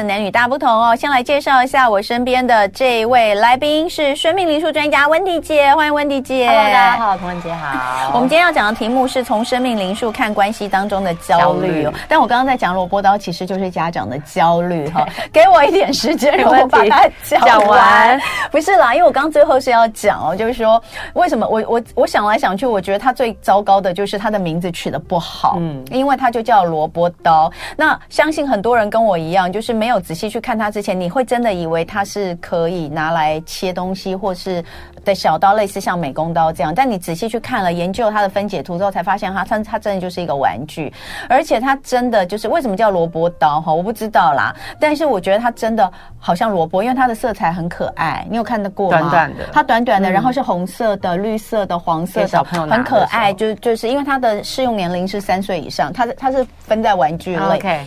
的男女大不同哦。先来介绍一下我身边的这位来宾是生命灵数专家温迪姐，欢迎温迪姐。Hello，大家好，童文姐好。我们今天要讲的题目是从生命灵数看关系当中的焦虑哦。但我刚刚在讲萝卜刀，其实就是家长的焦虑哈。给我一点时间，让我把它讲完。不是啦，因为我刚刚最后是要讲哦，就是说为什么我我我想来想去，我觉得他最糟糕的就是他的名字取得不好，嗯，因为他就叫萝卜刀。那相信很多人跟我一样，就是没有没有仔细去看它之前，你会真的以为它是可以拿来切东西，或是的小刀，类似像美工刀这样。但你仔细去看了，研究它的分解图之后，才发现它它它真的就是一个玩具，而且它真的就是为什么叫萝卜刀哈？我不知道啦，但是我觉得它真的好像萝卜，因为它的色彩很可爱。你有看得过吗？短短的，它短短的，然后是红色的、绿色的、黄色的，很可爱。就就是因为它的适用年龄是三岁以上，它是它是分在玩具类。Okay.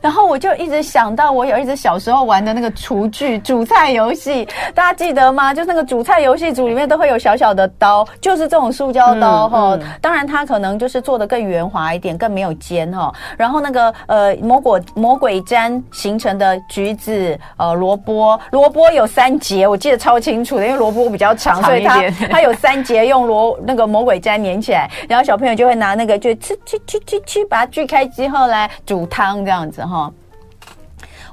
然后我就一直想到我有儿子小时候玩的那个厨具煮菜游戏，大家记得吗？就是那个煮菜游戏组里面都会有小小的刀，就是这种塑胶刀哈、嗯嗯。当然它可能就是做的更圆滑一点，更没有尖哈。然后那个呃魔果魔鬼毡形成的橘子呃萝卜萝卜有三节，我记得超清楚的，因为萝卜比较长，所以它它有三节，用萝那个魔鬼毡粘起来，然后小朋友就会拿那个就去去去去去把它锯开之后来煮汤这样子。哈，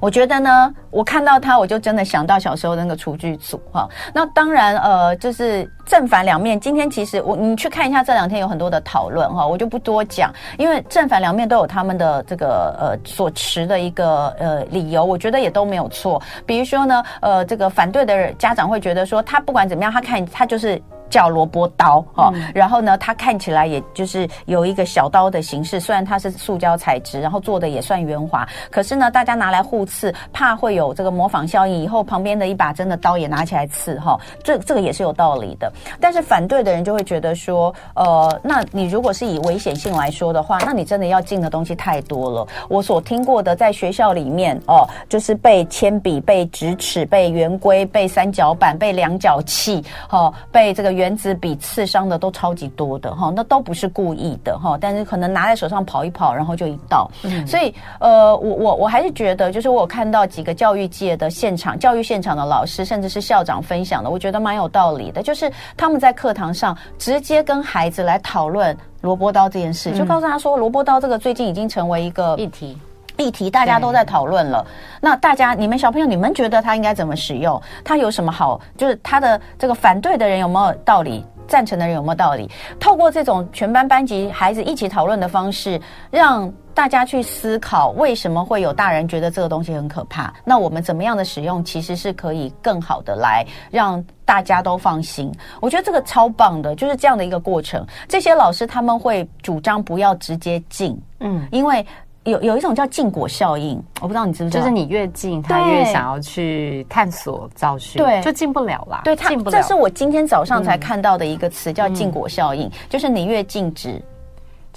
我觉得呢，我看到他，我就真的想到小时候那个厨具组哈。那当然，呃，就是正反两面。今天其实我你去看一下，这两天有很多的讨论哈，我就不多讲，因为正反两面都有他们的这个呃所持的一个呃理由，我觉得也都没有错。比如说呢，呃，这个反对的家长会觉得说，他不管怎么样，他看他就是。叫萝卜刀哈、嗯，然后呢，它看起来也就是有一个小刀的形式，虽然它是塑胶材质，然后做的也算圆滑，可是呢，大家拿来互刺，怕会有这个模仿效应，以后旁边的一把真的刀也拿起来刺哈，这这个也是有道理的。但是反对的人就会觉得说，呃，那你如果是以危险性来说的话，那你真的要进的东西太多了。我所听过的，在学校里面哦，就是被铅笔、被直尺、被圆规、被三角板、被量角器，哦，被这个。原子笔刺伤的都超级多的哈，那都不是故意的哈，但是可能拿在手上跑一跑，然后就一刀。嗯、所以呃，我我我还是觉得，就是我有看到几个教育界的现场、教育现场的老师，甚至是校长分享的，我觉得蛮有道理的。就是他们在课堂上直接跟孩子来讨论萝卜刀这件事，就告诉他说，萝卜刀这个最近已经成为一个议题。议题大家都在讨论了，那大家你们小朋友，你们觉得他应该怎么使用？他有什么好？就是他的这个反对的人有没有道理？赞成的人有没有道理？透过这种全班班级孩子一起讨论的方式，让大家去思考为什么会有大人觉得这个东西很可怕？那我们怎么样的使用，其实是可以更好的来让大家都放心。我觉得这个超棒的，就是这样的一个过程。这些老师他们会主张不要直接禁，嗯，因为。有有一种叫禁果效应，我不知道你知不知道，就是你越禁，他越想要去探索找寻，对，就禁不了啦。对，他禁不了。这是我今天早上才看到的一个词，叫禁果效应，嗯，就是你越禁止，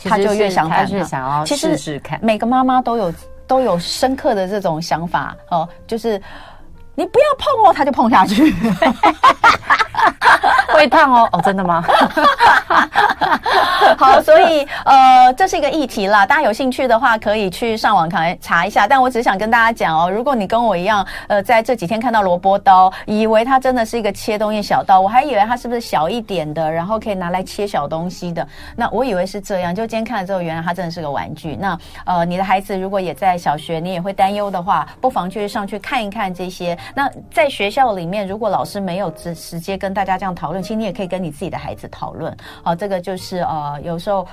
他就越想，他是想要试试看。每个妈妈都有都有深刻的这种想法哦，就是你不要碰哦，他就碰下去。会烫哦，哦，真的吗？好，所以呃，这是一个议题啦。大家有兴趣的话，可以去上网查查一下。但我只想跟大家讲哦，如果你跟我一样，呃，在这几天看到萝卜刀，以为它真的是一个切东西小刀，我还以为它是不是小一点的，然后可以拿来切小东西的。那我以为是这样，就今天看了之后，原来它真的是个玩具。那呃，你的孩子如果也在小学，你也会担忧的话，不妨去上去看一看这些。那在学校里面，如果老师没有直直接跟大家这样讨论，其实你也可以跟你自己的孩子讨论。好，这个就是呃，有时候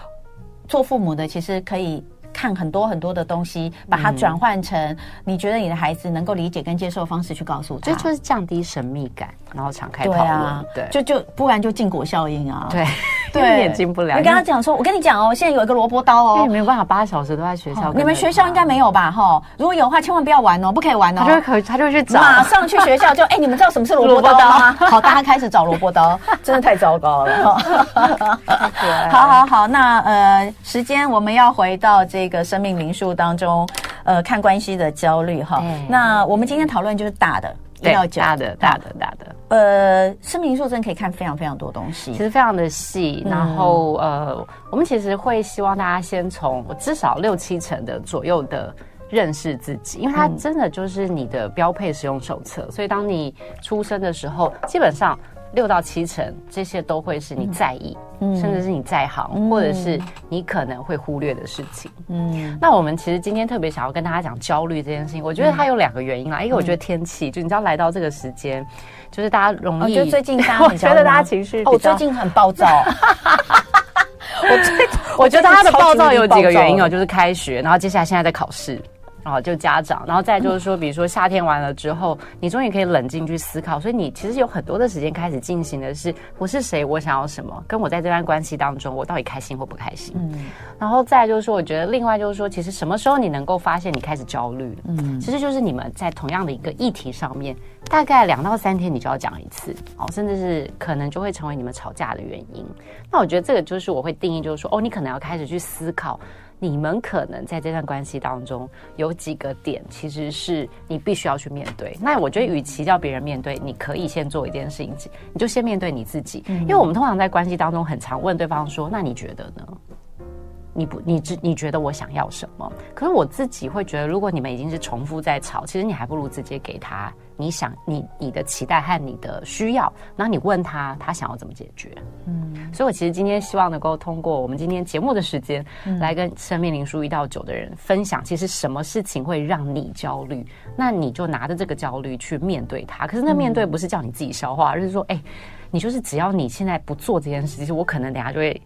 做父母的其实可以看很多很多的东西，把它转换成你觉得你的孩子能够理解跟接受的方式去告诉他，这就是降低神秘感，然后敞开讨论。对啊，对，就就不然就禁果效应啊。对。对，眼睛不了。你跟他讲说，我跟你讲哦，现在有一个萝卜刀哦，因为你没有办法八小时都在学校。你们学校应该没有吧？哈，如果有的话，千万不要玩哦，不可以玩哦。他就会可，他就会去找，马上去学校就哎，你们知道什么是萝卜刀吗？好，大家开始找萝卜刀，真的太糟糕了。好好好，那呃，时间我们要回到这个生命灵数当中，呃，看关系的焦虑哈。那我们今天讨论就是大的。要大的、大的、大的。呃，生命灵数真可以看非常非常多东西，其实非常的细。嗯、然后呃，我们其实会希望大家先从至少六七成的左右的认识自己，因为它真的就是你的标配使用手册。所以当你出生的时候，基本上。六到七成，这些都会是你在意，嗯、甚至是你在行，嗯、或者是你可能会忽略的事情。嗯，那我们其实今天特别想要跟大家讲焦虑这件事情。我觉得它有两个原因啦，嗯、一个我觉得天气，就你知道来到这个时间，就是大家容易，我觉得最近大家 很，我觉得大家情绪，哦，最近很暴躁。我最，我觉得他的暴躁有几个原因哦，就是开学，然后接下来现在在考试。哦，就家长，然后再就是说，比如说夏天完了之后，你终于可以冷静去思考，所以你其实有很多的时间开始进行的是，我是谁，我想要什么，跟我在这段关系当中，我到底开心或不开心。嗯，然后再就是说，我觉得另外就是说，其实什么时候你能够发现你开始焦虑，嗯，其实就是你们在同样的一个议题上面，大概两到三天你就要讲一次，哦，甚至是可能就会成为你们吵架的原因。那我觉得这个就是我会定义，就是说，哦，你可能要开始去思考。你们可能在这段关系当中有几个点，其实是你必须要去面对。那我觉得，与其叫别人面对，你可以先做一件事情，你就先面对你自己。因为我们通常在关系当中，很常问对方说：“那你觉得呢？”你不，你知你觉得我想要什么？可是我自己会觉得，如果你们已经是重复在吵，其实你还不如直接给他你想你你的期待和你的需要，然后你问他他想要怎么解决。嗯，所以我其实今天希望能够通过我们今天节目的时间，来跟生命灵数一到九的人分享，其实什么事情会让你焦虑，那你就拿着这个焦虑去面对它。可是那面对不是叫你自己消化，而是说，哎，你就是只要你现在不做这件事，其实我可能等下就会。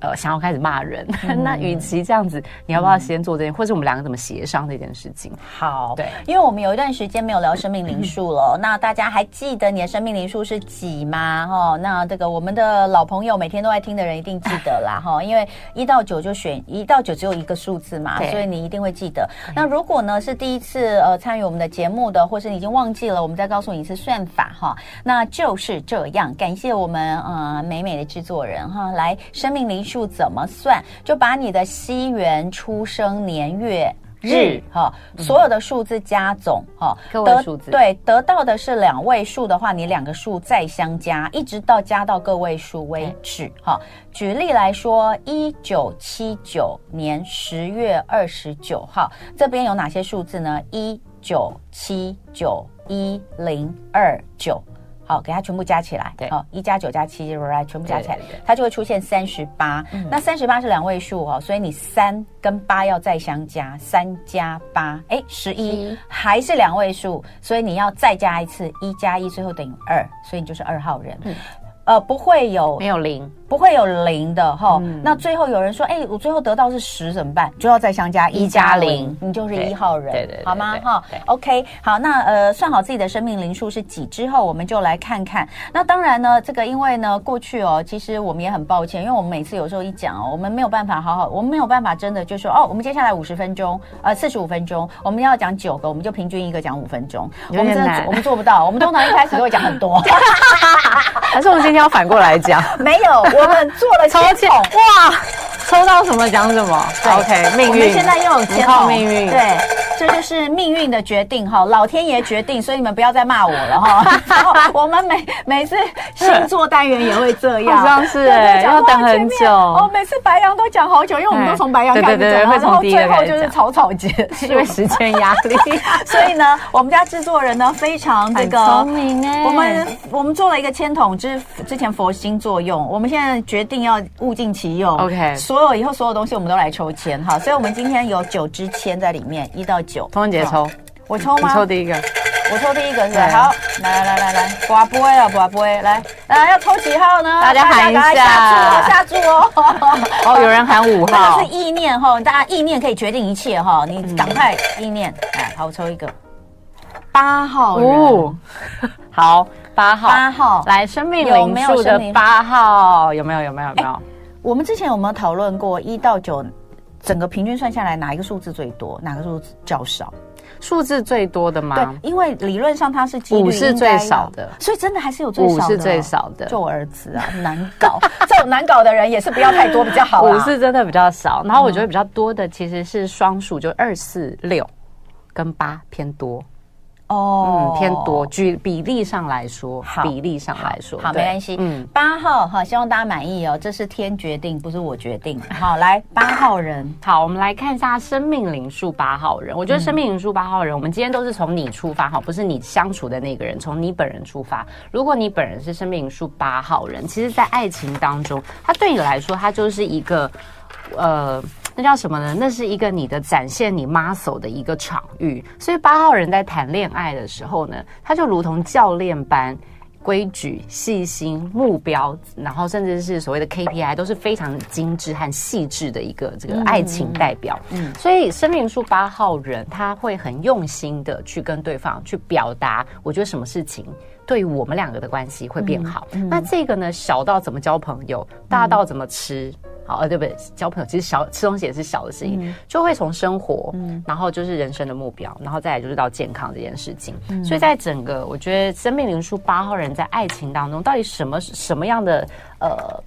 呃，想要开始骂人，嗯、那与其这样子，你要不要先做这件，嗯、或者我们两个怎么协商这件事情？好，对，因为我们有一段时间没有聊生命灵数了，嗯、那大家还记得你的生命灵数是几吗？哈，那这个我们的老朋友每天都在听的人一定记得啦，哈，因为一到九就选一到九只有一个数字嘛，所以你一定会记得。那如果呢是第一次呃参与我们的节目的，或是你已经忘记了，我们再告诉你一次算法哈，那就是这样。感谢我们呃美美的制作人哈，来生命灵数怎么算？就把你的西元出生年月日哈，所有的数字加总哈，个位数字对，得到的是两位数的话，你两个数再相加，一直到加到个位数为止哈。举例来说，一九七九年十月二十九号，这边有哪些数字呢？一九七九一零二九。好，给它全部加起来，对，好，一加九加七，来全部加起来，它就会出现三十八。那三十八是两位数哦，所以你三跟八要再相加，三加八，哎，十一，还是两位数，所以你要再加一次，一加一最后等于二，所以你就是二号人。嗯，呃，不会有，没有零。不会有零的哈，嗯、那最后有人说，哎，我最后得到是十怎么办？就要再相加一加零，你就是一号人，对对，对，对，好吗？哈，OK，好，那呃，算好自己的生命灵数是几之后，我们就来看看。那当然呢，这个因为呢，过去哦，其实我们也很抱歉，因为我们每次有时候一讲哦，我们没有办法好好，我们没有办法真的就说哦，我们接下来五十分钟，呃，四十五分钟，我们要讲九个，我们就平均一个讲五分钟，我们真的我们做不到，我们通常一开始都会讲很多，还是我们今天要反过来讲？没有。我们做了抽签哇，抽到什么讲什么。OK，命运。我们现在又有签靠命运。对，这就是命运的决定哈，老天爷决定，所以你们不要再骂我了哈。然后我们每每次星座单元也会这样，好像是哎，要等很久。哦，每次白羊都讲好久，因为我们都从白羊开始讲，然后最后就是草草结束，因为时间压力。所以呢，我们家制作人呢非常这个聪明哎，我们我们做了一个签筒，之之前佛心作用，我们现在决定要物尽其用。OK，所有以后所有东西我们都来抽签哈，所以我们今天有九支签在里面，一到九。童文姐抽，我抽吗？抽第一个，我抽第一个是吧？好，来来来来，刮杯啊，刮杯，来，来要抽几号呢？大家喊一下，下注哦，哦，有人喊五号，这是意念哈，大家意念可以决定一切哈，你赶快意念，来，好，我抽一个八号哦，好。八号，八号来生命灵数的八号有没有？有没有？有没有？我们之前有没有讨论过一到九，整个平均算下来哪一个数字最多，哪个数字较少？数字最多的吗？对，因为理论上它是几率五是最少的，所以真的还是有最少的。五是最少的，就我儿子啊，难搞。这种难搞的人也是不要太多比较好。五是真的比较少，然后我觉得比较多的其实是双数，就二四六跟八偏多。哦，嗯，偏多。举比例上来说，好比例上来说，好，没关系。嗯，八号哈，希望大家满意哦。这是天决定，不是我决定。好，来八号人，好，我们来看一下生命灵数八号人。我觉得生命灵数八号人，我们今天都是从你出发哈，不是你相处的那个人，从你本人出发。如果你本人是生命灵数八号人，其实，在爱情当中，他对你来说，他就是一个呃。那叫什么呢？那是一个你的展现你 muscle 的一个场域。所以八号人在谈恋爱的时候呢，他就如同教练般规矩、细心、目标，然后甚至是所谓的 KPI 都是非常精致和细致的一个这个爱情代表。嗯，所以生命数八号人他会很用心的去跟对方去表达，我觉得什么事情对于我们两个的关系会变好。那这个呢，小到怎么交朋友，大到怎么吃。嗯好，呃，对不对？交朋友其实小吃东西也是小的事情，嗯、就会从生活，嗯，然后就是人生的目标，然后再来就是到健康这件事情。嗯、所以在整个，我觉得生命灵数八号人在爱情当中，到底什么什么样的呃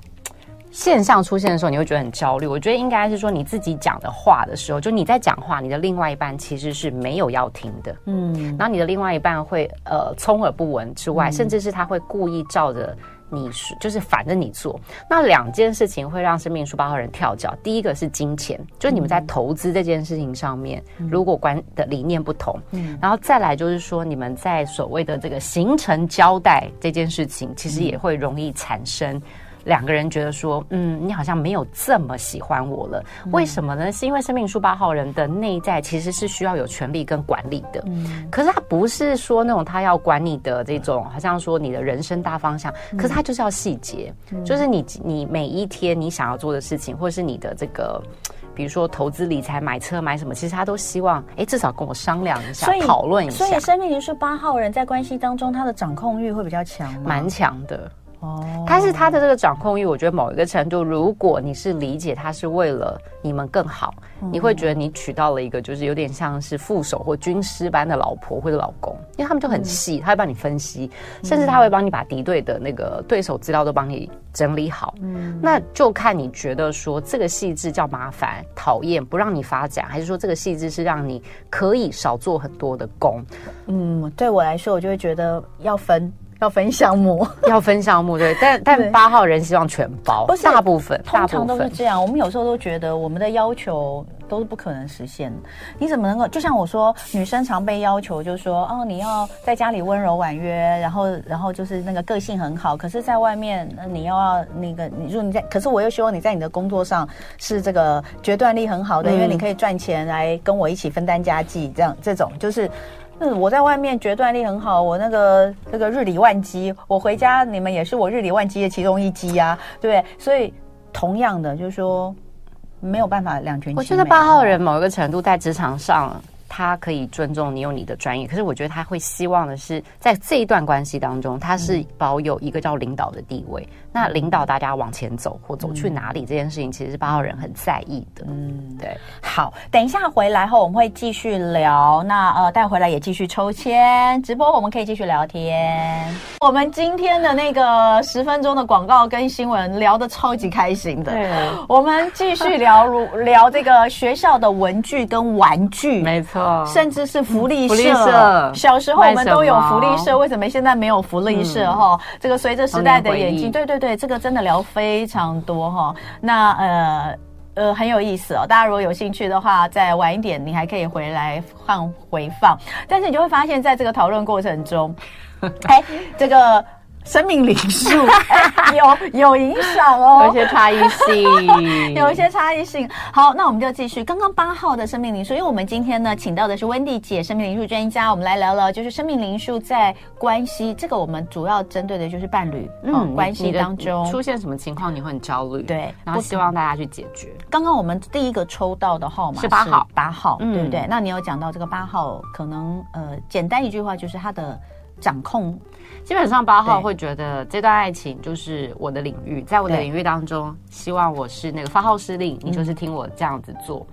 现象出现的时候，你会觉得很焦虑？我觉得应该是说你自己讲的话的时候，就你在讲话，你的另外一半其实是没有要听的，嗯，然后你的另外一半会呃充耳不闻之外，嗯、甚至是他会故意照着。你就是反着你做，那两件事情会让生命书八号人跳脚。第一个是金钱，就是你们在投资这件事情上面，嗯、如果观的理念不同，嗯，然后再来就是说你们在所谓的这个行程交代这件事情，其实也会容易产生。两个人觉得说，嗯，你好像没有这么喜欢我了，为什么呢？是因为生命树八号人的内在其实是需要有权力跟管理的，嗯，可是他不是说那种他要管你的这种，好像说你的人生大方向，可是他就是要细节，就是你你每一天你想要做的事情，或者是你的这个，比如说投资理财、买车买什么，其实他都希望，哎，至少跟我商量一下，讨论一下。所以生命数八号人在关系当中，他的掌控欲会比较强吗？蛮强的。哦，但是他的这个掌控欲，我觉得某一个程度，如果你是理解他是为了你们更好，嗯、你会觉得你娶到了一个就是有点像是副手或军师般的老婆或者老公，因为他们就很细，嗯、他会帮你分析，甚至他会帮你把敌对的那个对手资料都帮你整理好。嗯，那就看你觉得说这个细致叫麻烦、讨厌、不让你发展，还是说这个细致是让你可以少做很多的工？嗯，对我来说，我就会觉得要分。要分项目，要分项目，对，但但八号人希望全包，不是大部分，通常都是这样。我们有时候都觉得我们的要求都是不可能实现的。你怎么能够？就像我说，女生常被要求，就是说，哦，你要在家里温柔婉约，然后然后就是那个个性很好，可是在外面，你要那个，你说你在，可是我又希望你在你的工作上是这个决断力很好的，嗯、因为你可以赚钱来跟我一起分担家计，这样这种就是。嗯，我在外面决断力很好，我那个那个日理万机，我回家你们也是我日理万机的其中一机呀、啊，对？所以同样的，就是说没有办法两全其美。我觉得八号人某一个程度在职场上。他可以尊重你有你的专业，可是我觉得他会希望的是，在这一段关系当中，他是保有一个叫领导的地位。嗯、那领导大家往前走或走去哪里这件事情，其实是八号人很在意的。嗯，对。好，等一下回来后我们会继续聊。那呃，带回来也继续抽签直播，我们可以继续聊天。我们今天的那个十分钟的广告跟新闻聊得超级开心的。对，我们继续聊如 聊这个学校的文具跟玩具。没错。甚至是福利社，福利社小时候我们都有福利社，为什么现在没有福利社？哈、嗯，这个随着时代的演进，对对对，这个真的聊非常多哈。那呃呃很有意思哦，大家如果有兴趣的话，再晚一点你还可以回来放回放。但是你就会发现，在这个讨论过程中，哎，这个。生命灵数 有有影响哦，有一些差异性，有一些差异性。好，那我们就继续刚刚八号的生命灵数，因为我们今天呢，请到的是温蒂姐，生命灵数专家，我们来聊聊就是生命灵数在关系这个，我们主要针对的就是伴侣嗯、哦、关系当中出现什么情况你会很焦虑，对，然后希望大家去解决。刚刚我们第一个抽到的号码是八号，八号，嗯、对不对？那你有讲到这个八号，可能呃，简单一句话就是他的掌控。基本上八号会觉得这段爱情就是我的领域，在我的领域当中，希望我是那个发号施令，你就是听我这样子做，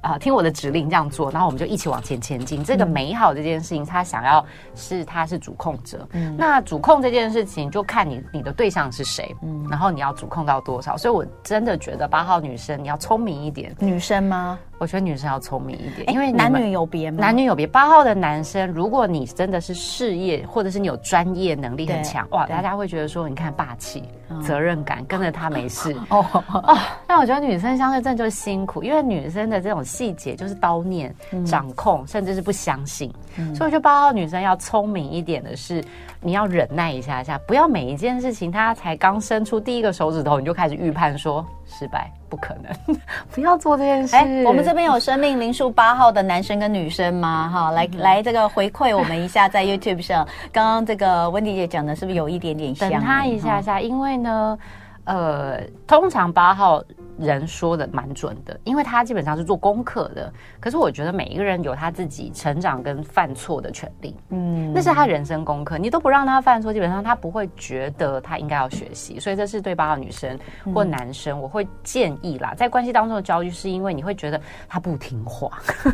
啊，听我的指令这样做，然后我们就一起往前前进。这个美好这件事情，他想要是他是主控者，嗯，那主控这件事情就看你你的对象是谁，嗯，然后你要主控到多少。所以我真的觉得八号女生你要聪明一点，女生吗？我觉得女生要聪明一点，因为男女有别吗？男女有别。八号的男生，如果你真的是事业，或者是你有专业能力很强，哇，大家会觉得说，你看霸气、责任感，跟着他没事。哦 哦。但我觉得女生相对真的就是辛苦，因为女生的这种细节就是刀念、掌控，甚至是不相信。所以我觉得八号女生要聪明一点的是，你要忍耐一下下，不要每一件事情他才刚伸出第一个手指头，你就开始预判说失败。不可能，不要做这件事。哎，我们这边有生命灵数八号的男生跟女生吗？哈，来来，这个回馈我们一下，在 YouTube 上，刚刚这个温迪姐讲的是不是有一点点像？等他一下下，因为呢，呃，通常八号。人说的蛮准的，因为他基本上是做功课的。可是我觉得每一个人有他自己成长跟犯错的权利，嗯，那是他人生功课。你都不让他犯错，基本上他不会觉得他应该要学习。所以这是对八号女生或男生，我会建议啦，在关系当中的焦虑，是因为你会觉得他不听话。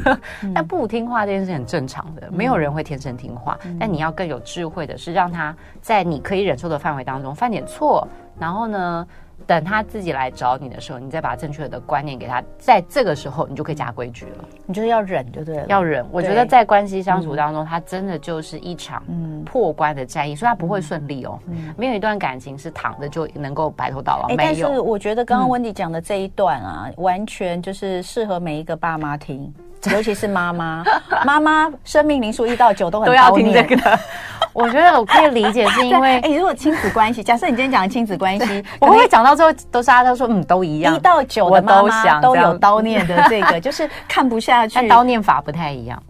但不听话这件事很正常的，没有人会天生听话。但你要更有智慧的是，让他在你可以忍受的范围当中犯点错，然后呢，等他自己来找你的时候，你再把正确的观念给他，在这个时候，你就可以加规矩了。你就是要忍，就对了。要忍。我觉得在关系相处当中，他真的就是一场破关的战役，所以他不会顺利哦。没有一段感情是躺着就能够白头到老。没有。但是我觉得刚刚温迪讲的这一段啊，完全就是适合每一个爸妈听，尤其是妈妈。妈妈生命零数一到九都很都要听这个。我觉得我可以理解，是因为哎，如果亲子关系，假设你今天讲的亲子关系，我会讲到最后都是大家都说嗯都一样，一到九的妈妈都有叨念的这个，就是看不下去。但叨念法不太一样。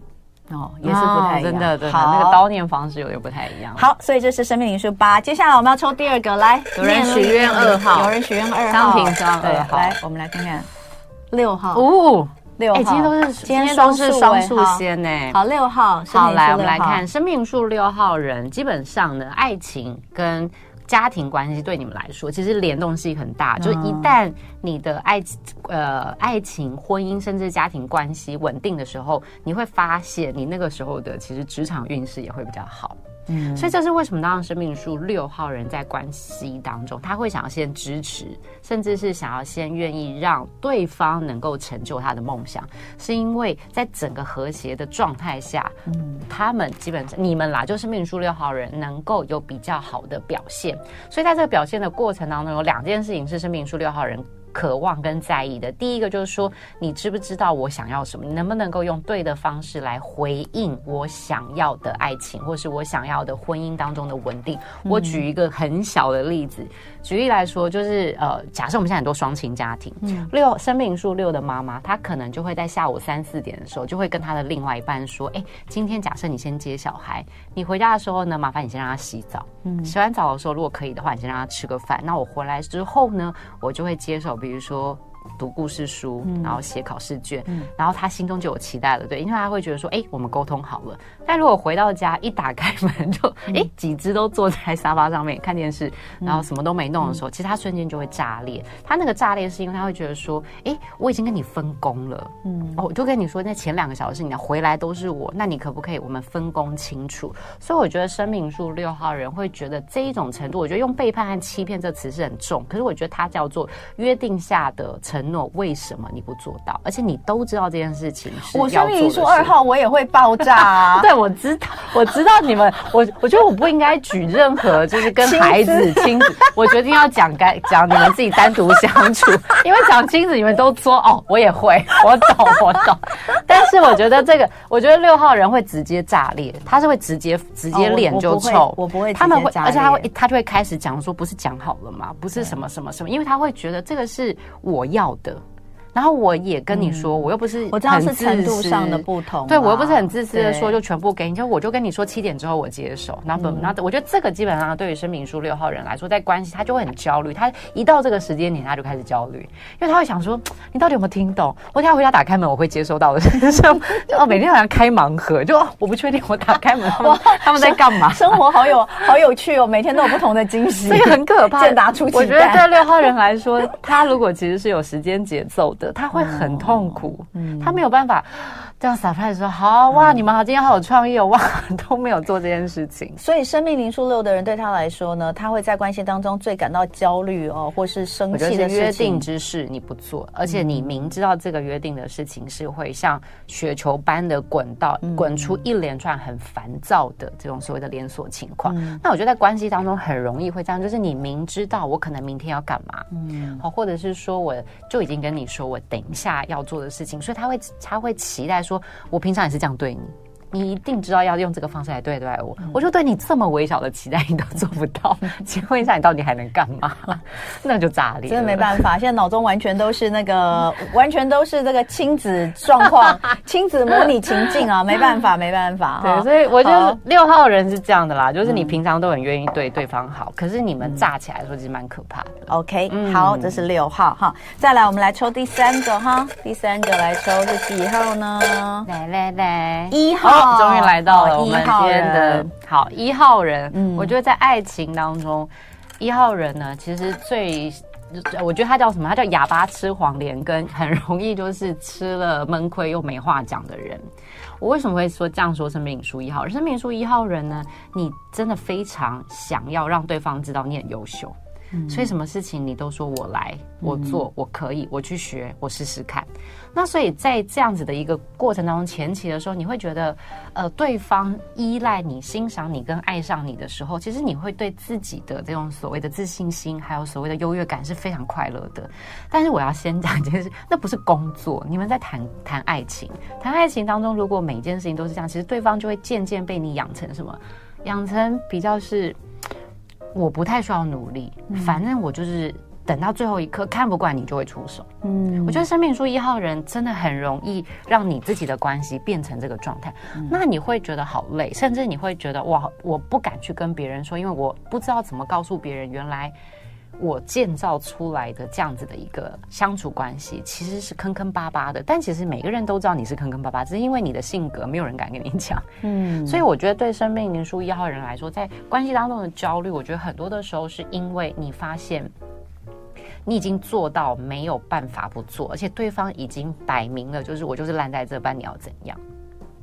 哦，也是不太一样，真的真的，那个叨念方式有点不太一样。好，所以这是生命灵数八，接下来我们要抽第二个，来，有人许愿二号，有人许愿二号，商品双二号，来，我们来看看。六号。哦。六号，今天都是今天都是双数先呢。好，六号，好，来我们来看生命数六号人，基本上呢，爱情跟家庭关系对你们来说，其实联动性很大。就一旦你的爱呃爱情、婚姻甚至家庭关系稳定的时候，你会发现你那个时候的其实职场运势也会比较好。嗯，所以这是为什么当生命数六号人在关系当中，他会想要先支持，甚至是想要先愿意让对方能够成就他的梦想，是因为在整个和谐的状态下，嗯，他们基本上你们啦，就生命数六号人能够有比较好的表现。所以在这个表现的过程当中，有两件事情是生命数六号人。渴望跟在意的，第一个就是说，你知不知道我想要什么？你能不能够用对的方式来回应我想要的爱情，或是我想要的婚姻当中的稳定？我举一个很小的例子，举例来说，就是呃，假设我们现在很多双亲家庭，六生命数六的妈妈，她可能就会在下午三四点的时候，就会跟她的另外一半说：“哎，今天假设你先接小孩，你回家的时候呢，麻烦你先让他洗澡。嗯，洗完澡的时候，如果可以的话，你先让他吃个饭。那我回来之后呢，我就会接手。”比如说读故事书，然后写考试卷，嗯、然后他心中就有期待了，对，因为他会觉得说，哎，我们沟通好了。但如果回到家一打开门就，哎，几只都坐在沙发上面看电视，然后什么都没弄的时候，其实他瞬间就会炸裂。他那个炸裂是因为他会觉得说，哎，我已经跟你分工了，嗯，哦，我就跟你说，那前两个小时你要回来都是我，那你可不可以我们分工清楚？所以我觉得生命数六号人会觉得这一种程度，我觉得用背叛和欺骗这词是很重，可是我觉得它叫做约定下的承诺，为什么你不做到？而且你都知道这件事情。我生命数二号，我也会爆炸啊！对。我知道，我知道你们，我我觉得我不应该举任何就是跟孩子亲子，我决定要讲该讲你们自己单独相处，因为讲亲子你们都说哦，我也会，我懂我懂，但是我觉得这个，我觉得六号人会直接炸裂，他是会直接直接脸就臭，我不会，他们会，而且他会他就会开始讲说，不是讲好了吗？不是什么什么什么，因为他会觉得这个是我要好的。然后我也跟你说，我又不是我知道是程度上的不同，对，我又不是很自私的说就全部给你，就我就跟你说七点之后我接手，那不那我觉得这个基本上对于生命书六号人来说，在关系他就会很焦虑，他一到这个时间点他就开始焦虑，因为他会想说你到底有没有听懂？我等下回家打开门我会接收到的，就哦每天好像开盲盒，就我不确定我打开门哇他们在干嘛？生活好有好有趣哦，每天都有不同的惊喜，这个很可怕。健达出奇，我觉得对六号人来说，他如果其实是有时间节奏的。他会很痛苦，嗯，他没有办法这样 surprise 说好哇，你们好，今天好有创意哦哇，都没有做这件事情。所以生命零数六的人对他来说呢，他会在关系当中最感到焦虑哦，或是生气的约定之事你不做，而且你明知道这个约定的事情是会像雪球般的滚到滚出一连串很烦躁的这种所谓的连锁情况。那我觉得在关系当中很容易会这样，就是你明知道我可能明天要干嘛，嗯，好，或者是说我就已经跟你说我等一下要做的事情，所以他会他会期待。说我平常也是这样对你。你一定知道要用这个方式来对待我，我就对你这么微小的期待你都做不到，请问一下你到底还能干嘛？那就炸裂，真的没办法。现在脑中完全都是那个，完全都是这个亲子状况、亲子模拟情境啊，没办法，没办法。对，所以我觉得六号人是这样的啦，就是你平常都很愿意对对方好，可是你们炸起来的时候其实蛮可怕的。OK，好，这是六号哈。再来，我们来抽第三个哈，第三个来抽是几号呢？来来来，一号。终于来到了我们今天的好一号人。嗯，我觉得在爱情当中，一号人呢，其实最，我觉得他叫什么？他叫哑巴吃黄连跟，很容易就是吃了闷亏又没话讲的人。我为什么会说这样说？生命灵数一号人，生命灵数一号人呢，你真的非常想要让对方知道你很优秀。所以什么事情你都说我来，我做，我可以，我去学，我试试看。那所以在这样子的一个过程当中，前期的时候，你会觉得，呃，对方依赖你、欣赏你跟爱上你的时候，其实你会对自己的这种所谓的自信心，还有所谓的优越感是非常快乐的。但是我要先讲一件事，那不是工作。你们在谈谈爱情，谈爱情当中，如果每一件事情都是这样，其实对方就会渐渐被你养成什么？养成比较是。我不太需要努力，反正我就是等到最后一刻看不惯你就会出手。嗯，我觉得生命书一号人真的很容易让你自己的关系变成这个状态，那你会觉得好累，甚至你会觉得哇，我不敢去跟别人说，因为我不知道怎么告诉别人原来。我建造出来的这样子的一个相处关系，其实是坑坑巴巴的。但其实每个人都知道你是坑坑巴巴，只是因为你的性格，没有人敢跟你讲。嗯，所以我觉得对生命灵数一号人来说，在关系当中的焦虑，我觉得很多的时候是因为你发现你已经做到没有办法不做，而且对方已经摆明了，就是我就是烂在这般，你要怎样？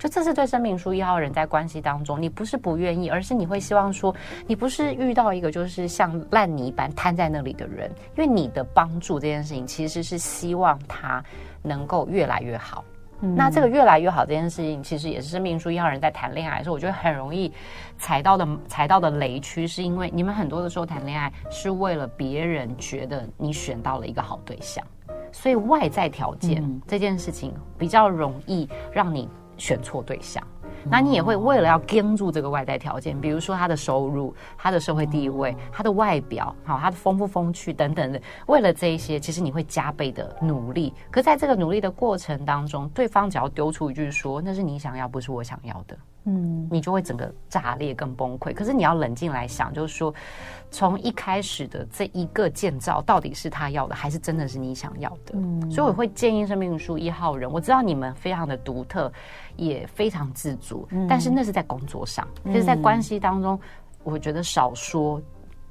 就这是对生命书一号人在关系当中，你不是不愿意，而是你会希望说，你不是遇到一个就是像烂泥般瘫在那里的人，因为你的帮助这件事情其实是希望他能够越来越好。嗯、那这个越来越好这件事情，其实也是生命书一号人在谈恋爱的时候，我觉得很容易踩到的踩到的雷区，是因为你们很多的时候谈恋爱是为了别人觉得你选到了一个好对象，所以外在条件这件事情比较容易让你。选错对象，那你也会为了要跟住这个外在条件，比如说他的收入、他的社会地位、他的外表、好他的风不风趣等等的，为了这一些，其实你会加倍的努力。可在这个努力的过程当中，对方只要丢出一句说：“那是你想要，不是我想要的。”嗯，你就会整个炸裂跟崩溃。可是你要冷静来想，就是说，从一开始的这一个建造，到底是他要的，还是真的是你想要的？嗯，所以我会建议生命灵数一号人，我知道你们非常的独特，也非常自主，嗯，但是那是在工作上，就是在关系当中，我觉得少说。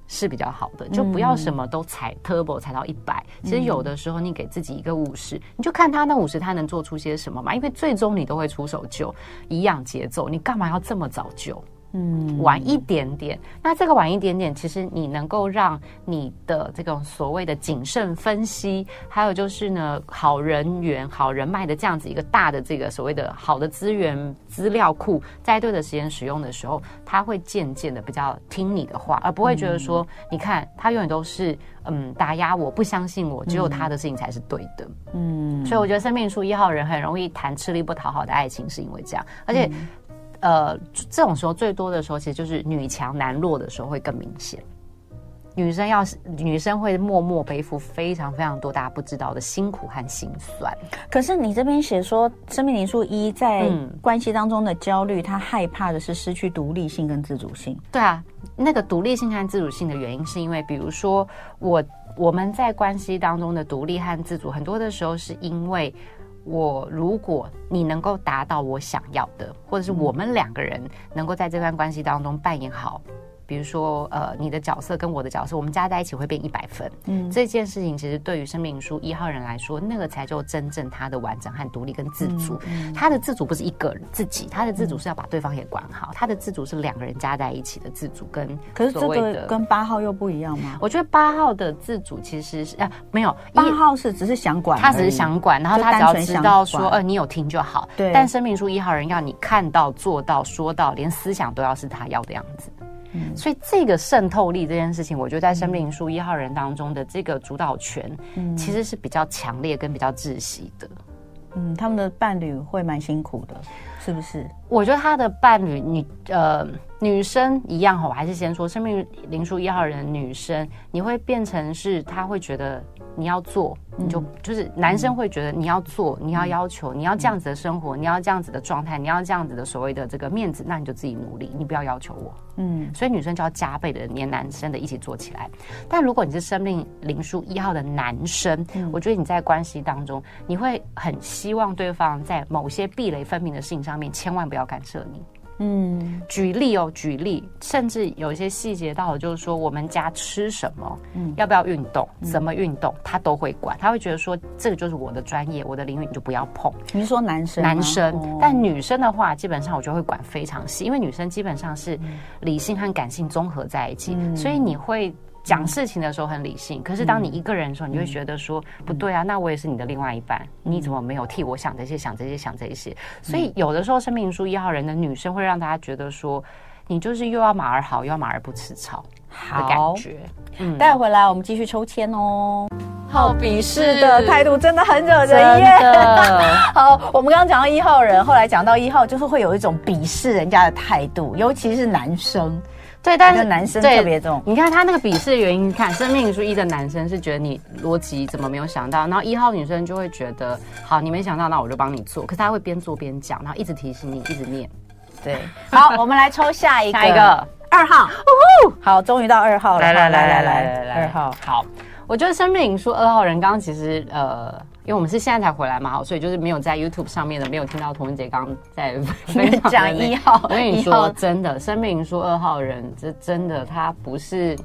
是比较好的，就不要什么都踩 turbo 踩到一百。其实有的时候你给自己一个五十，你就看他那五十他能做出些什么嘛。因为最终你都会出手救，一样节奏，你干嘛要这么早救？嗯，晚一点点，那这个晚一点点，其实你能够让你的这种所谓的谨慎分析，还有就是呢，好人缘、好人脉的这样子一个大的这个所谓的好的资源资料库，在对的时间使用的时候，他会渐渐的比较听你的话，而不会觉得说，嗯、你看他永远都是嗯打压我，不相信我，只有他的事情才是对的。嗯，所以我觉得生命灵数一号人很容易谈吃力不讨好的爱情，是因为这样，而且。嗯呃，这种时候最多的时候，其实就是女强男弱的时候会更明显。女生要是女生会默默背负非常非常多大家不知道的辛苦和心酸。可是你这边写说，生命灵数一在关系当中的焦虑，他害怕的是失去独立性跟自主性。对啊，那个独立性和自主性的原因，是因为比如说我我们在关系当中的独立和自主，很多的时候是因为。我如果你能够达到我想要的，或者是我们两个人能够在这段关系当中扮演好比如说呃你的角色跟我的角色，我们加在一起会变一百分。嗯，这件事情其实对于生命灵数一号人来说，那个才就真正他的完整和独立跟自主。他的自主不是一个人自己，他的自主是要把对方也管好。嗯、他的自主是两个人加在一起的自主跟可是这个跟八号又不一样吗？我觉得八号的自主其实是啊没有八号是只是想管，他只是想管，然后他只要知道说呃你有听就好。对，但生命灵数一号人要你看到做到说到，连思想都要是他要的样子。嗯，所以这个渗透力这件事情，我觉得在生命书一号人当中的这个主导权，嗯，其实是比较强烈跟比较窒息的。嗯，他们的伴侣会蛮辛苦的，是不是？我觉得他的伴侣，女呃女生一样哈，我还是先说生命灵数一号人女生，你会变成是他会觉得。你要做，你就就是男生会觉得你要做，你要要求，你要这样子的生活，你要这样子的状态，你要这样子的所谓的这个面子，那你就自己努力，你不要要求我。嗯，所以女生就要加倍的黏男生的一起做起来。但如果你是生命灵数一号的男生，我觉得你在关系当中，你会很希望对方在某些壁垒分明的事情上面，千万不要干涉你。嗯，举例哦，举例，甚至有一些细节到了，就是说我们家吃什么，嗯，要不要运动，怎么运动，他都会管，他会觉得说这个就是我的专业，我的领域你就不要碰。你是说男生？男生，但女生的话，基本上我就会管非常细，因为女生基本上是理性和感性综合在一起，所以你会。讲事情的时候很理性，可是当你一个人的时候，你就会觉得说不对啊，那我也是你的另外一半，你怎么没有替我想这些、想这些、想这些？所以有的时候，生命书一号人的女生会让大家觉得说，你就是又要马儿好，又要马儿不吃草的感觉。嗯，待会回来我们继续抽签哦。好，鄙视的态度真的很惹人厌。好，我们刚刚讲到一号人，后来讲到一号，就是会有一种鄙视人家的态度，尤其是男生。对，但是男生特别重。你看他那个鄙视的原因，你看生命灵数一的男生是觉得你逻辑怎么没有想到，然后一号女生就会觉得，好，你没想到，那我就帮你做。可是他会边做边讲，然后一直提醒你，一直念。对，好，我们来抽下一个，下一个二号。好，终于到二号了。来来来来来来来，二号。好，我觉得生命灵数二号人刚刚其实呃。因为我们是现在才回来嘛，好，所以就是没有在 YouTube 上面的，没有听到童文杰刚刚在讲一号。我跟你说，真的，生命灵数二号人，这真的他不是，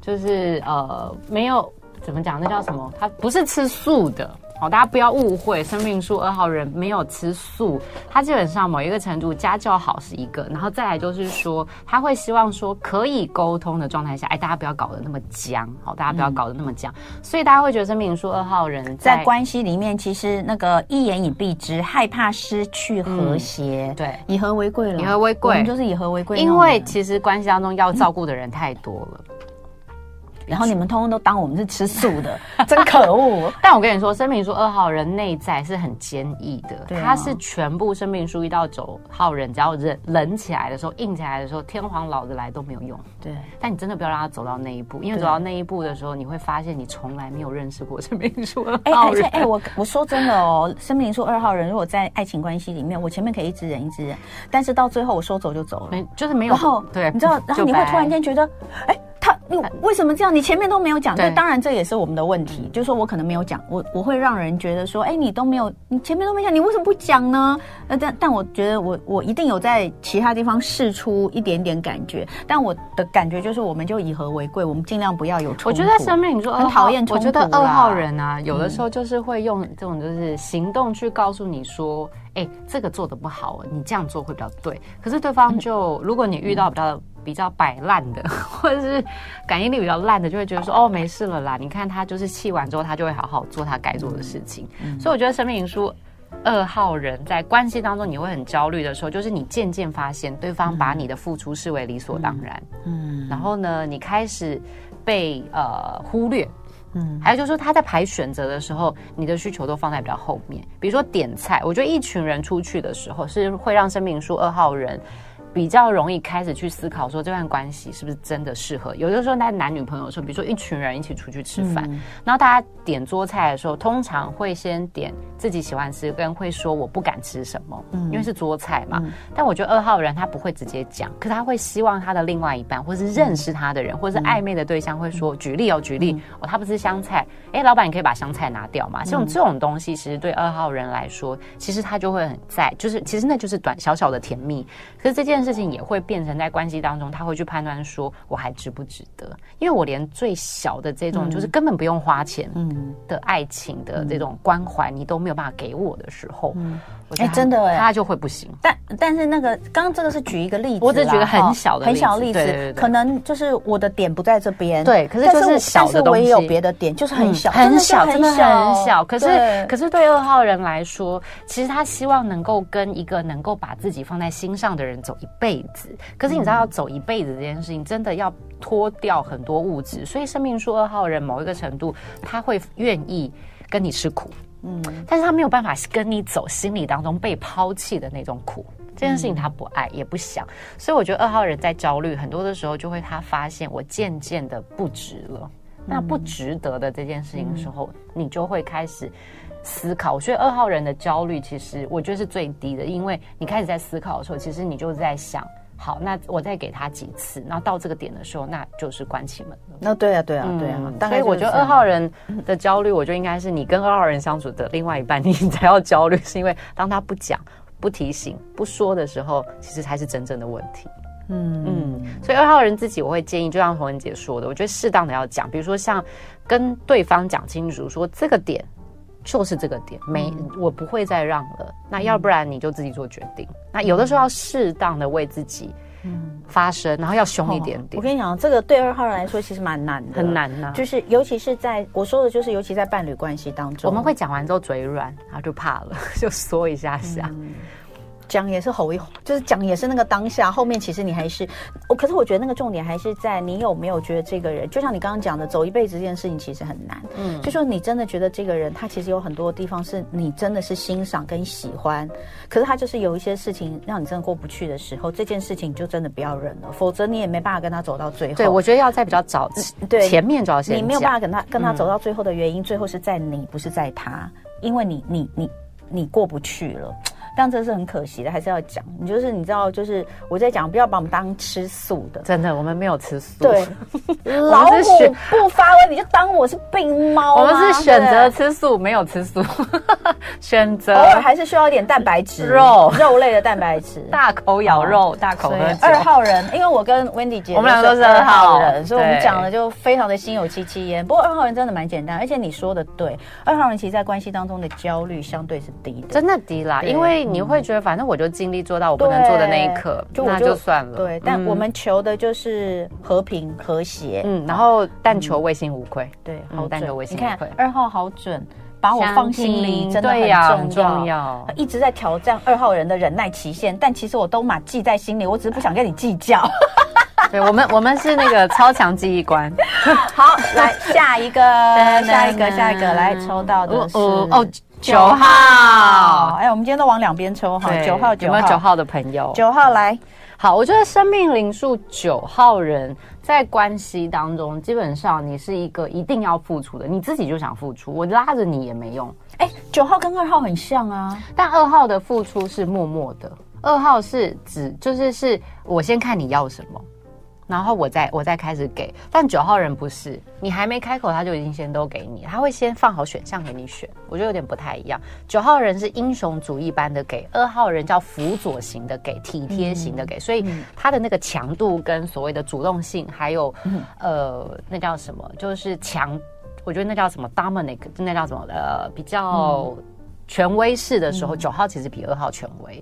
就是呃，没有怎么讲，那叫什么？他不是吃素的。好，大家不要误会，生命灵数二号人没有吃素，他基本上某一个程度家教好是一个，然后再来就是说，他会希望说可以沟通的状态下，哎，大家不要搞得那么僵，好，大家不要搞得那么僵，嗯、所以大家会觉得生命灵数二号人在，在关系里面，其实那个一言以蔽之，害怕失去和谐，嗯、对，以和为贵了，以和为贵，我们就是以和为贵，因为其实关系当中要照顾的人太多了。嗯然后你们通通都当我们是吃素的，真可恶！但我跟你说，生命灵数二号人内在是很坚毅的，他是全部生命灵数一到九号人，只要冷冷起来的时候，硬起来的时候，天皇老子来都没有用。对，但你真的不要让他走到那一步，因为走到那一步的时候，你会发现你从来没有认识过生命灵数二号人。哎，而且哎，我我说真的哦，生命灵数二号人如果在爱情关系里面，我前面可以一直忍一直忍，但是到最后我说走就走了，没就是没有。然后对，你知道，然后你会突然间觉得，哎。为什么这样？你前面都没有讲，对，当然这也是我们的问题，就是说我可能没有讲，我我会让人觉得说，哎，你都没有，你前面都没讲，你为什么不讲呢？呃，但但我觉得我我一定有在其他地方试出一点点感觉，但我的感觉就是，我们就以和为贵，我们尽量不要有冲突。我觉得生命，你说很讨厌冲突，我觉得二号人啊，有的时候就是会用这种就是行动去告诉你说，哎，这个做的不好，你这样做会比较对。可是对方就，如果你遇到比较。比较摆烂的，或者是感应力比较烂的，就会觉得说哦，没事了啦。你看他就是气完之后，他就会好好做他该做的事情。嗯、所以我觉得生命灵书二号人在关系当中，你会很焦虑的时候，就是你渐渐发现对方把你的付出视为理所当然。嗯，然后呢，你开始被呃忽略。嗯，还有就是说他在排选择的时候，你的需求都放在比较后面。比如说点菜，我觉得一群人出去的时候，是会让生命书二号人。比较容易开始去思考说这段关系是不是真的适合。有的时候在男女朋友的时候，比如说一群人一起出去吃饭，嗯、然后大家点桌菜的时候，通常会先点自己喜欢吃，跟会说我不敢吃什么，嗯、因为是桌菜嘛。嗯、但我觉得二号人他不会直接讲，可是他会希望他的另外一半，或是认识他的人，嗯、或是暧昧的对象会说，举例哦，举例、嗯、哦，他不吃香菜，哎，老板你可以把香菜拿掉嘛。像这种东西，其实对二号人来说，其实他就会很在，就是其实那就是短小小的甜蜜。可是这件。件事情也会变成在关系当中，他会去判断说我还值不值得？因为我连最小的这种就是根本不用花钱的爱情的这种关怀，你都没有办法给我的时候，哎，真的哎，他就会不行。但但是那个刚刚这个是举一个例子，我只举个很小的很小的例子，可能就是我的点不在这边，对，可是就是小的东西，我也有别的点，就是很小，很小，真的很小。可是可是对二号人来说，其实他希望能够跟一个能够把自己放在心上的人走一辈子。可是你知道，要走一辈子这件事情，真的要脱掉很多物质。所以生命数二号人某一个程度，他会愿意跟你吃苦。嗯，但是他没有办法跟你走心里当中被抛弃的那种苦，这件事情他不爱也不想，所以我觉得二号人在焦虑很多的时候，就会他发现我渐渐的不值了，那不值得的这件事情的时候，你就会开始思考。所以二号人的焦虑其实我觉得是最低的，因为你开始在思考的时候，其实你就在想。好，那我再给他几次，然后到这个点的时候，那就是关起门了。那对啊，对啊，对啊。嗯、所以我觉得二号人的焦虑，我觉得应该是你跟二号人相处的另外一半，你才要焦虑，是因为当他不讲、不提醒、不说的时候，其实才是真正的问题。嗯嗯。所以二号人自己，我会建议，就像洪文姐说的，我觉得适当的要讲，比如说像跟对方讲清楚，说这个点。就是这个点，没，我不会再让了。那要不然你就自己做决定。那有的时候要适当的为自己发声，然后要凶一点点。我跟你讲，这个对二号人来说其实蛮难的，很难呐。就是尤其是在我说的，就是尤其在伴侣关系当中，我们会讲完之后嘴软，然后就怕了，就缩一下下。讲也是吼一吼，就是讲也是那个当下，后面其实你还是我。可是我觉得那个重点还是在你有没有觉得这个人，就像你刚刚讲的，走一辈子这件事情其实很难。嗯，就说你真的觉得这个人，他其实有很多地方是你真的是欣赏跟喜欢，可是他就是有一些事情让你真的过不去的时候，这件事情就真的不要忍了，否则你也没办法跟他走到最后。对，我觉得要在比较早，对前面主要是你没有办法跟他跟他走到最后的原因，嗯、最后是在你，不是在他，因为你你你你过不去了。但这是很可惜的，还是要讲。你就是你知道，就是我在讲，不要把我们当吃素的。真的，我们没有吃素。对，老虎不发威，你就当我是病猫。我们是选择吃素，没有吃素。选择偶尔还是需要一点蛋白质，肉肉类的蛋白质。大口咬肉，大口喝酒。二号人，因为我跟 Wendy 姐，我们两个都是二号人，所以我们讲的就非常的心有戚戚焉。不过二号人真的蛮简单，而且你说的对，二号人其实在关系当中的焦虑相对是低的，真的低啦，因为。你会觉得，反正我就尽力做到我不能做的那一刻，就那就算了。对，但我们求的就是和平和谐，嗯，然后但求问心无愧。对，好，但求问心无愧。二号好准，把我放心里，真的很重要。一直在挑战二号人的忍耐期限，但其实我都马记在心里，我只是不想跟你计较。对，我们我们是那个超强记忆观。好，来下一个，下一个，下一个，来抽到的是哦。九号，哎，我们今天都往两边抽哈。九号，九号，有没有九号的朋友？九号来，好，我觉得生命灵数九号人在关系当中，基本上你是一个一定要付出的，你自己就想付出，我拉着你也没用。哎，九号跟二号很像啊，但二号的付出是默默的，二号是指就是是我先看你要什么。然后我再我再开始给，但九号人不是，你还没开口他就已经先都给你，他会先放好选项给你选，我觉得有点不太一样。九号人是英雄主义般的给，二号人叫辅佐型的给，体贴型的给，嗯、所以他的那个强度跟所谓的主动性，还有、嗯、呃那叫什么，就是强，我觉得那叫什么 Dominic，那叫什么呃比较权威式的时候，九、嗯、号其实比二号权威。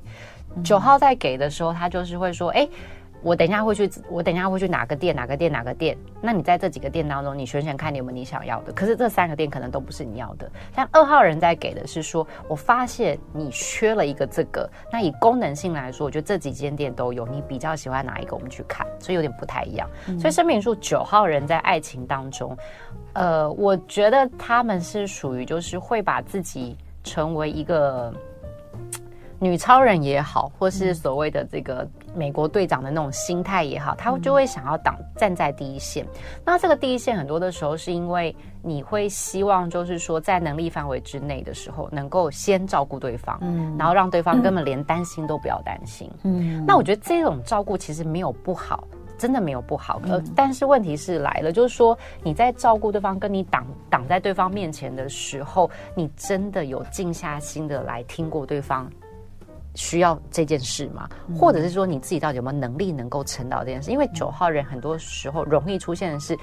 九、嗯、号在给的时候，他就是会说，哎。我等一下会去，我等一下会去哪个店，哪个店，哪个店。那你在这几个店当中，你选选看你有没有你想要的。可是这三个店可能都不是你要的。像二号人在给的是说，我发现你缺了一个这个。那以功能性来说，我觉得这几间店都有，你比较喜欢哪一个？我们去看，所以有点不太一样。嗯、所以生命数九号人在爱情当中，呃，我觉得他们是属于就是会把自己成为一个。女超人也好，或是所谓的这个美国队长的那种心态也好，他就会想要挡站在第一线。那这个第一线很多的时候，是因为你会希望，就是说在能力范围之内的时候，能够先照顾对方，嗯，然后让对方根本连担心都不要担心，嗯。那我觉得这种照顾其实没有不好，真的没有不好。呃，但是问题是来了，就是说你在照顾对方，跟你挡挡在对方面前的时候，你真的有静下心的来听过对方。需要这件事吗？或者是说你自己到底有没有能力能够撑到这件事？因为九号人很多时候容易出现的是，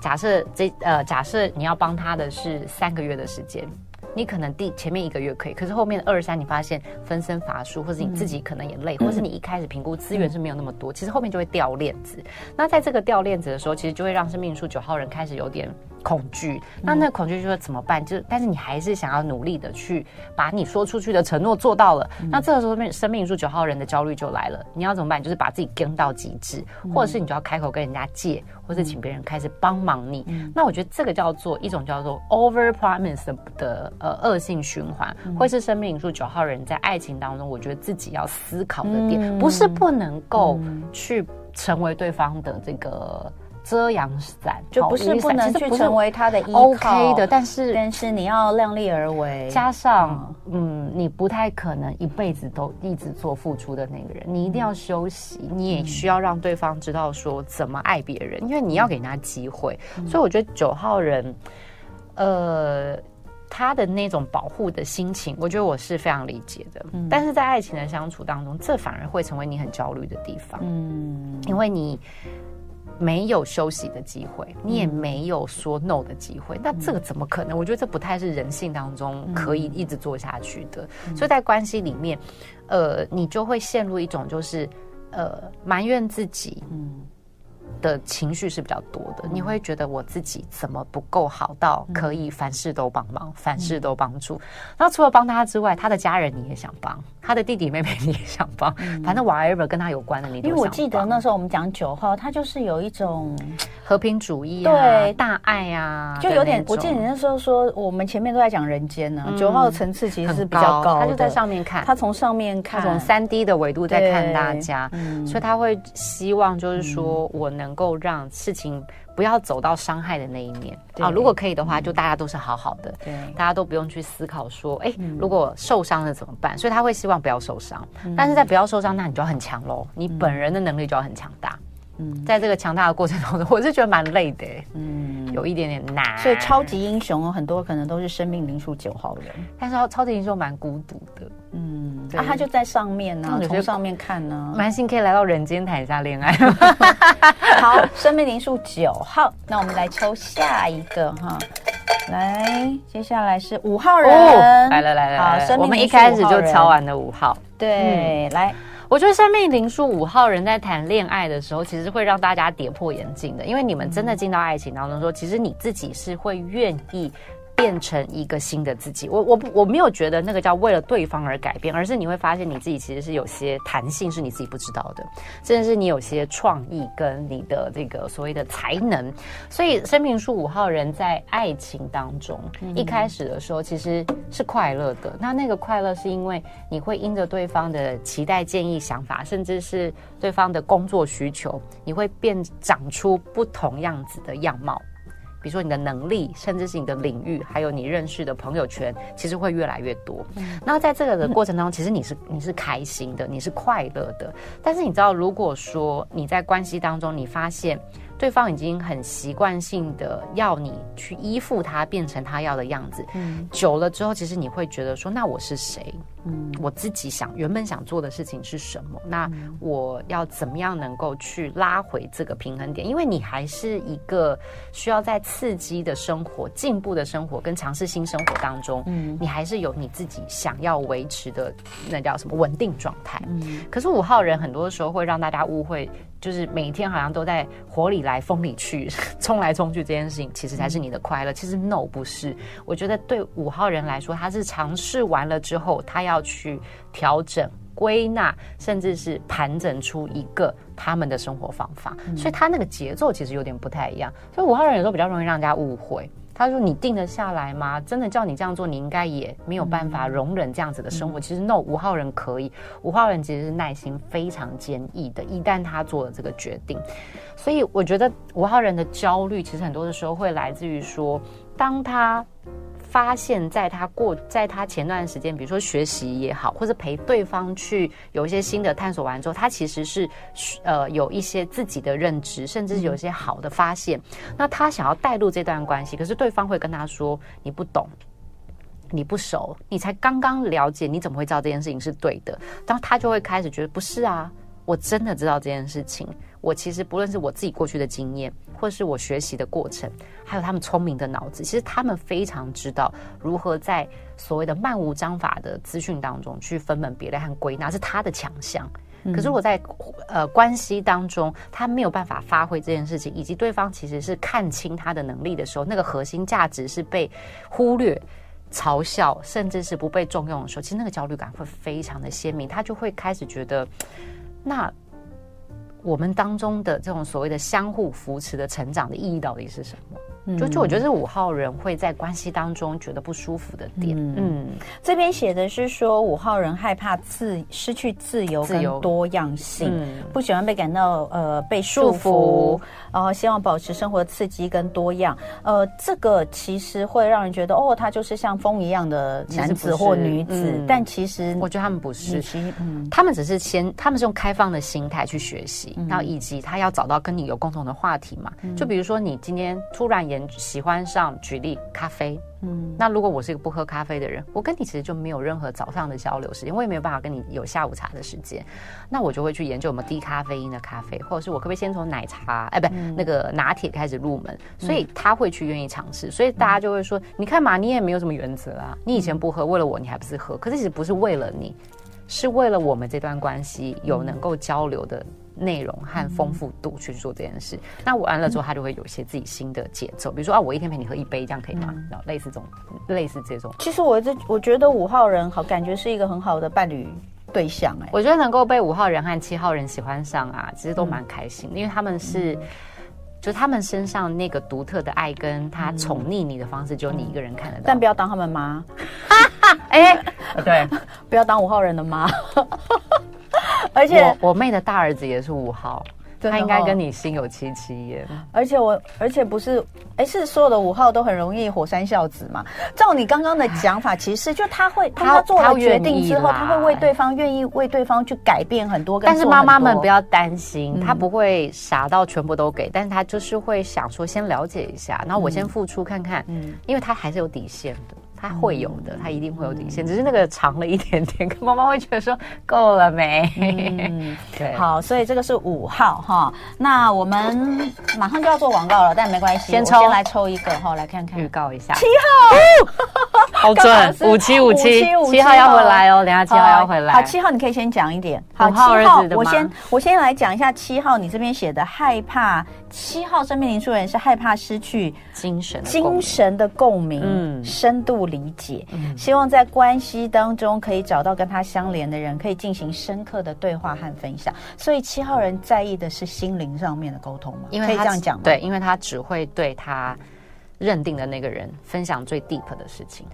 假设这呃，假设你要帮他的是三个月的时间。你可能第前面一个月可以，可是后面的二三你发现分身乏术，或者你自己可能也累，嗯、或是你一开始评估资源是没有那么多，嗯、其实后面就会掉链子。那在这个掉链子的时候，其实就会让生命灵数九号人开始有点恐惧。那那恐惧就会怎么办？就是但是你还是想要努力的去把你说出去的承诺做到了。嗯、那这个时候生命灵数九号人的焦虑就来了。你要怎么办？就是把自己跟到极致，或者是你就要开口跟人家借，或者请别人开始帮忙你。嗯、那我觉得这个叫做一种叫做 over promise 的。的呃恶性循环，会是生命灵数九号人在爱情当中，我觉得自己要思考的点，嗯、不是不能够去成为对方的这个遮阳伞，就不是不能去成为他的依靠 OK 的，但是但是你要量力而为，加上嗯，你不太可能一辈子都一直做付出的那个人，你一定要休息，嗯、你也需要让对方知道说怎么爱别人，因为你要给人家机会，嗯、所以我觉得九号人，呃。他的那种保护的心情，我觉得我是非常理解的。嗯，但是在爱情的相处当中，这反而会成为你很焦虑的地方。嗯，因为你没有休息的机会，你也没有说 no 的机会。嗯，那这个怎么可能？我觉得这不太是人性当中可以一直做下去的。嗯，所以在关系里面，呃，你就会陷入一种就是呃埋怨自己。嗯。的情绪是比较多的，你会觉得我自己怎么不够好到可以凡事都帮忙，凡事都帮助。那除了帮他之外，他的家人你也想帮，他的弟弟妹妹你也想帮，反正 whatever 跟他有关的你都想。因为我记得那时候我们讲九号，他就是有一种和平主义，对。大爱啊，就有点。我记得你那时候说，我们前面都在讲人间呢，九号的层次其实是比较高，他就在上面看，他从上面看，从三 D 的维度在看大家，所以他会希望就是说我能。能够让事情不要走到伤害的那一面啊！如果可以的话，就大家都是好好的，对，大家都不用去思考说，哎，如果受伤了怎么办？所以他会希望不要受伤，但是在不要受伤，那你就要很强喽，你本人的能力就要很强大。嗯，在这个强大的过程当中，我是觉得蛮累的，嗯，有一点点难。所以超级英雄哦，很多可能都是生命灵数九号人，但是超级英雄蛮孤独的，嗯。啊，他就在上面呢，从上面看呢。蛮幸可以来到人间谈一下恋爱。好，生命灵数九号，那我们来抽下一个哈。来，接下来是五号人。来了来了，好，我们一开始就敲完了五号。对，来，我觉得生命灵数五号人在谈恋爱的时候，其实会让大家跌破眼镜的，因为你们真的进到爱情当中说，其实你自己是会愿意。变成一个新的自己，我我我没有觉得那个叫为了对方而改变，而是你会发现你自己其实是有些弹性，是你自己不知道的，甚至是你有些创意跟你的这个所谓的才能。所以生命树五号人在爱情当中，嗯、一开始的时候其实是快乐的。那那个快乐是因为你会因着对方的期待、建议、想法，甚至是对方的工作需求，你会变长出不同样子的样貌。比如说你的能力，甚至是你的领域，还有你认识的朋友圈，其实会越来越多。嗯、那在这个的过程当中，其实你是你是开心的，你是快乐的。但是你知道，如果说你在关系当中，你发现对方已经很习惯性的要你去依附他，变成他要的样子，嗯，久了之后，其实你会觉得说，那我是谁？嗯，我自己想原本想做的事情是什么？那我要怎么样能够去拉回这个平衡点？因为你还是一个需要在刺激的生活、进步的生活跟尝试新生活当中，嗯，你还是有你自己想要维持的那叫什么稳定状态。嗯，可是五号人很多时候会让大家误会，就是每天好像都在火里来风里去，冲来冲去这件事情，其实才是你的快乐。其实 no 不是，我觉得对五号人来说，他是尝试完了之后，他要。去调整、归纳，甚至是盘整出一个他们的生活方法，嗯、所以他那个节奏其实有点不太一样。所以五号人有时候比较容易让人家误会。他说：“你定得下来吗？真的叫你这样做，你应该也没有办法容忍这样子的生活。嗯、其实 no，五号人可以。五号人其实是耐心非常坚毅的，一旦他做了这个决定，所以我觉得五号人的焦虑其实很多的时候会来自于说，当他。”发现，在他过，在他前段时间，比如说学习也好，或者陪对方去有一些新的探索完之后，他其实是呃有一些自己的认知，甚至有一些好的发现。那他想要带入这段关系，可是对方会跟他说：“你不懂。”你不熟，你才刚刚了解，你怎么会知道这件事情是对的？当他就会开始觉得不是啊，我真的知道这件事情。我其实不论是我自己过去的经验，或是我学习的过程，还有他们聪明的脑子，其实他们非常知道如何在所谓的漫无章法的资讯当中去分门别类和归纳，是他的强项。可是我在呃关系当中，他没有办法发挥这件事情，以及对方其实是看清他的能力的时候，那个核心价值是被忽略、嘲笑，甚至是不被重用的时候，其实那个焦虑感会非常的鲜明，他就会开始觉得，那我们当中的这种所谓的相互扶持的成长的意义到底是什么？就就我觉得是五号人会在关系当中觉得不舒服的点。嗯，嗯这边写的是说五号人害怕自失去自由跟多样性，嗯、不喜欢被感到呃被束缚，然后希望保持生活的刺激跟多样。呃，这个其实会让人觉得哦，他就是像风一样的男子或女子，嗯、但其实我觉得他们不是，嗯，他们只是先他们是用开放的心态去学习，嗯、然后以及他要找到跟你有共同的话题嘛。嗯、就比如说你今天突然。喜欢上举例咖啡，嗯，那如果我是一个不喝咖啡的人，我跟你其实就没有任何早上的交流时间，我也没有办法跟你有下午茶的时间，那我就会去研究有没有低咖啡因的咖啡，或者是我可不可以先从奶茶，哎，不，嗯、那个拿铁开始入门，所以他会去愿意尝试，所以大家就会说，嗯、你看嘛，你也没有什么原则啊，你以前不喝，为了我，你还不是喝，可是其实不是为了你，是为了我们这段关系有能够交流的。内容和丰富度去做这件事，嗯、那我完了之后，他就会有一些自己新的节奏，比如说啊，我一天陪你喝一杯，这样可以吗？然后、嗯、类似这种，类似这种。其实我这我觉得五号人好，感觉是一个很好的伴侣对象哎、欸。我觉得能够被五号人和七号人喜欢上啊，其实都蛮开心的，嗯、因为他们是，嗯、就他们身上那个独特的爱，跟他宠溺你的方式，只有你一个人看得到。但不要当他们妈，哎，对，不要当五号人的妈。而且我我妹的大儿子也是五号，哦、他应该跟你心有戚戚焉。而且我而且不是，哎，是所有的五号都很容易火山孝子嘛？照你刚刚的讲法，其实就他会，他做了决定之后，他，他会为对方愿意为对方去改变很多。但是妈妈们不要担心，嗯、他不会傻到全部都给，但是他就是会想说先了解一下，然后我先付出看看，嗯，因为他还是有底线的。他会有的，它一定会有底线，只是那个长了一点点，跟妈妈会觉得说够了没？嗯，对，好，所以这个是五号哈。那我们马上就要做广告了，但没关系，先抽，先来抽一个哈，来看看，预告一下，七号，好准，五七五七，七号要回来哦，等下七号要回来。好，七号你可以先讲一点。好，七号，我先我先来讲一下七号，你这边写的害怕。七号生命灵数人是害怕失去精神精神的共鸣，嗯，深度理解，嗯，希望在关系当中可以找到跟他相连的人，可以进行深刻的对话和分享。所以七号人在意的是心灵上面的沟通吗？因为可以这样讲吗？对，因为他只会对他认定的那个人分享最 deep 的事情。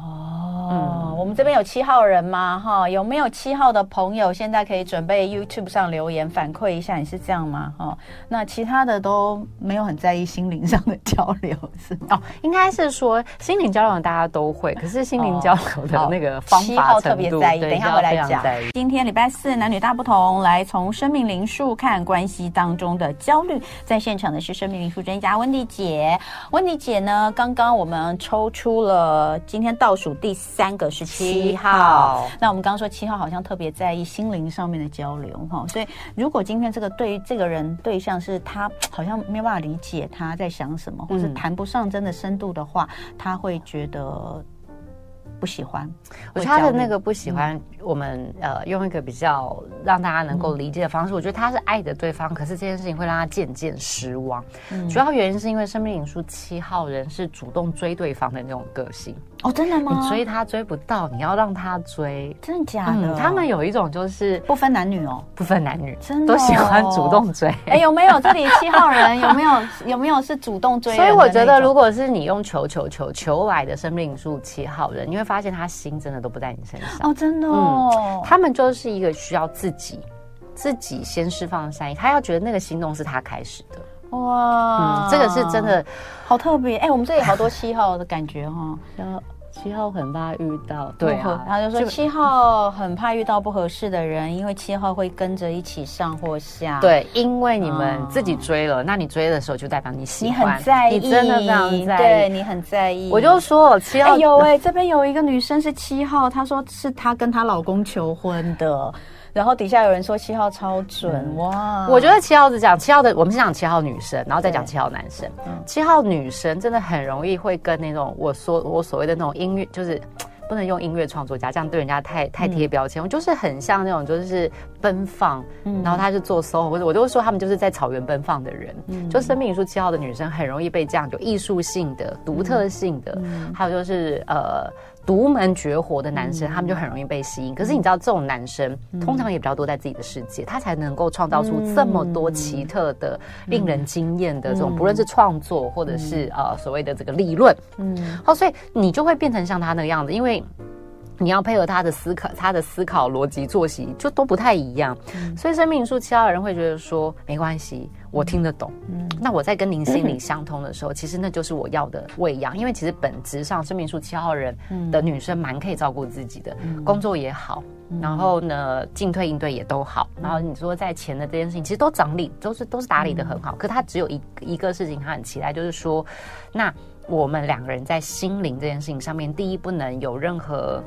哦，嗯、我们这边有七号人吗？哈，有没有七号的朋友？现在可以准备 YouTube 上留言反馈一下，你是这样吗？哈，那其他的都没有很在意心灵上的交流，是吗？哦，应该是说心灵交流大家都会，可是心灵交流的那个方法、哦、七号特别在意。等一下回来讲。今天礼拜四男女大不同，来从生命灵数看关系当中的焦虑。在现场的是生命灵数专家温迪姐，温迪姐呢，刚刚我们抽出了今天到。倒数第三个是七号，那我们刚刚说七号好像特别在意心灵上面的交流哈，所以如果今天这个对于这个人对象是他好像没有办法理解他在想什么，或是谈不上真的深度的话，他会觉得。不喜欢，我觉得他的那个不喜欢，我们呃用一个比较让大家能够理解的方式，我觉得他是爱着对方，可是这件事情会让他渐渐失望。主要原因是因为生命灵数七号人是主动追对方的那种个性。哦，真的吗？你追他追不到，你要让他追，真的假的？他们有一种就是不分男女哦，不分男女，真的都喜欢主动追。哎，有没有 这里七号人？有没有有没有是主动追？所以我觉得，如果是你用求求求求来的生命数七号人，你会发现他心真的都不在你身上哦，真的哦、嗯，他们就是一个需要自己自己先释放善意，他要觉得那个心动是他开始的，哇，嗯，这个是真的好特别，哎、欸，我们这里好多七号的感觉哈，七号很怕遇到，对啊，他就说七号很怕遇到不合适的人，因为七号会跟着一起上或下。对，因为你们自己追了，那你追的时候就代表你喜欢，你很在意，你真的非常在意，对你很在意。我就说七号有哎，这边有一个女生是七号，她说是她跟她老公求婚的。然后底下有人说七号超准、嗯、哇！我觉得七号是讲七号的，我们先讲七号女生，然后再讲七号男生。七号女生真的很容易会跟那种我说我所谓的那种音乐，就是不能用音乐创作家这样对人家太太贴标签。我、嗯、就是很像那种就是奔放，嗯、然后他是做 SOHO，或者我就会说他们就是在草原奔放的人。嗯、就生命灵数七号的女生很容易被这样有艺术性的、独特性的，嗯、还有就是呃。独门绝活的男生，嗯、他们就很容易被吸引。可是你知道，这种男生、嗯、通常也比较多在自己的世界，他才能够创造出这么多奇特的、嗯、令人惊艳的这种，嗯、不论是创作或者是、嗯、呃所谓的这个理论。嗯，好，所以你就会变成像他那个样子，因为。你要配合他的思考，他的思考逻辑、作息就都不太一样，嗯、所以生命数七号人会觉得说没关系，我听得懂。嗯，那我在跟您心灵相通的时候，嗯、其实那就是我要的喂养。因为其实本质上，生命数七号人的女生蛮可以照顾自己的，嗯、工作也好，然后呢进退应对也都好。然后你说在钱的这件事情，其实都整理，都是都是打理的很好。嗯、可他只有一一个事情，他很期待，就是说，那我们两个人在心灵这件事情上面，第一不能有任何。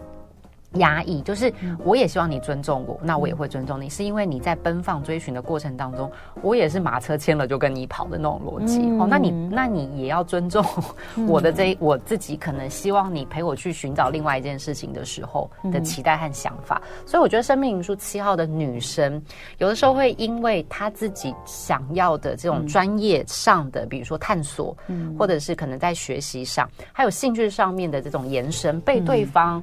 压抑，就是我也希望你尊重我，那我也会尊重你，是因为你在奔放追寻的过程当中，我也是马车牵了就跟你跑的那种逻辑。哦，那你那你也要尊重我的这我自己，可能希望你陪我去寻找另外一件事情的时候的期待和想法。所以我觉得生命灵数七号的女生，有的时候会因为她自己想要的这种专业上的，比如说探索，或者是可能在学习上，还有兴趣上面的这种延伸，被对方。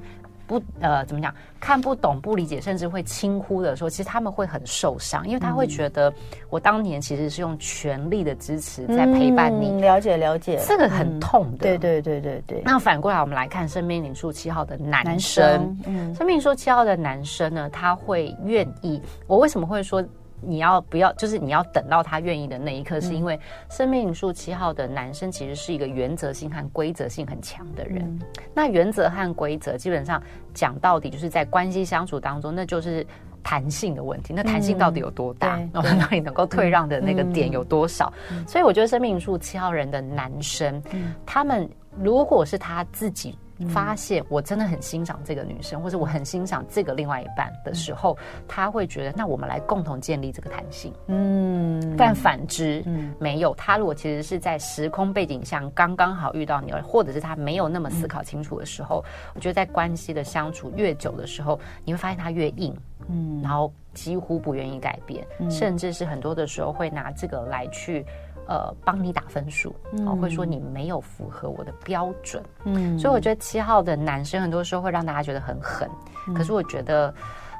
不，呃，怎么讲？看不懂、不理解，甚至会轻忽的时候，其实他们会很受伤，因为他会觉得我当年其实是用全力的支持在陪伴你。嗯、了解，了解，这个很痛的。对、嗯，对，对，对，对。那反过来，我们来看生命灵数七号的男生。嗯，生命灵数七号的男生呢，他会愿意。我为什么会说？你要不要？就是你要等到他愿意的那一刻，是因为生命灵数七号的男生其实是一个原则性和规则性很强的人。嗯、那原则和规则基本上讲到底，就是在关系相处当中，那就是弹性的问题。那弹性到底有多大？然后你能够退让的那个点有多少？嗯、所以我觉得生命灵数七号人的男生，嗯、他们如果是他自己。发现我真的很欣赏这个女生，或者我很欣赏这个另外一半的时候，他会觉得那我们来共同建立这个弹性。嗯，但反之，嗯，没有。他如果其实是在时空背景下刚刚好遇到你，或者是他没有那么思考清楚的时候，我觉得在关系的相处越久的时候，你会发现他越硬，嗯，然后几乎不愿意改变，甚至是很多的时候会拿这个来去。呃，帮你打分数，哦，会说你没有符合我的标准，嗯，所以我觉得七号的男生很多时候会让大家觉得很狠，嗯、可是我觉得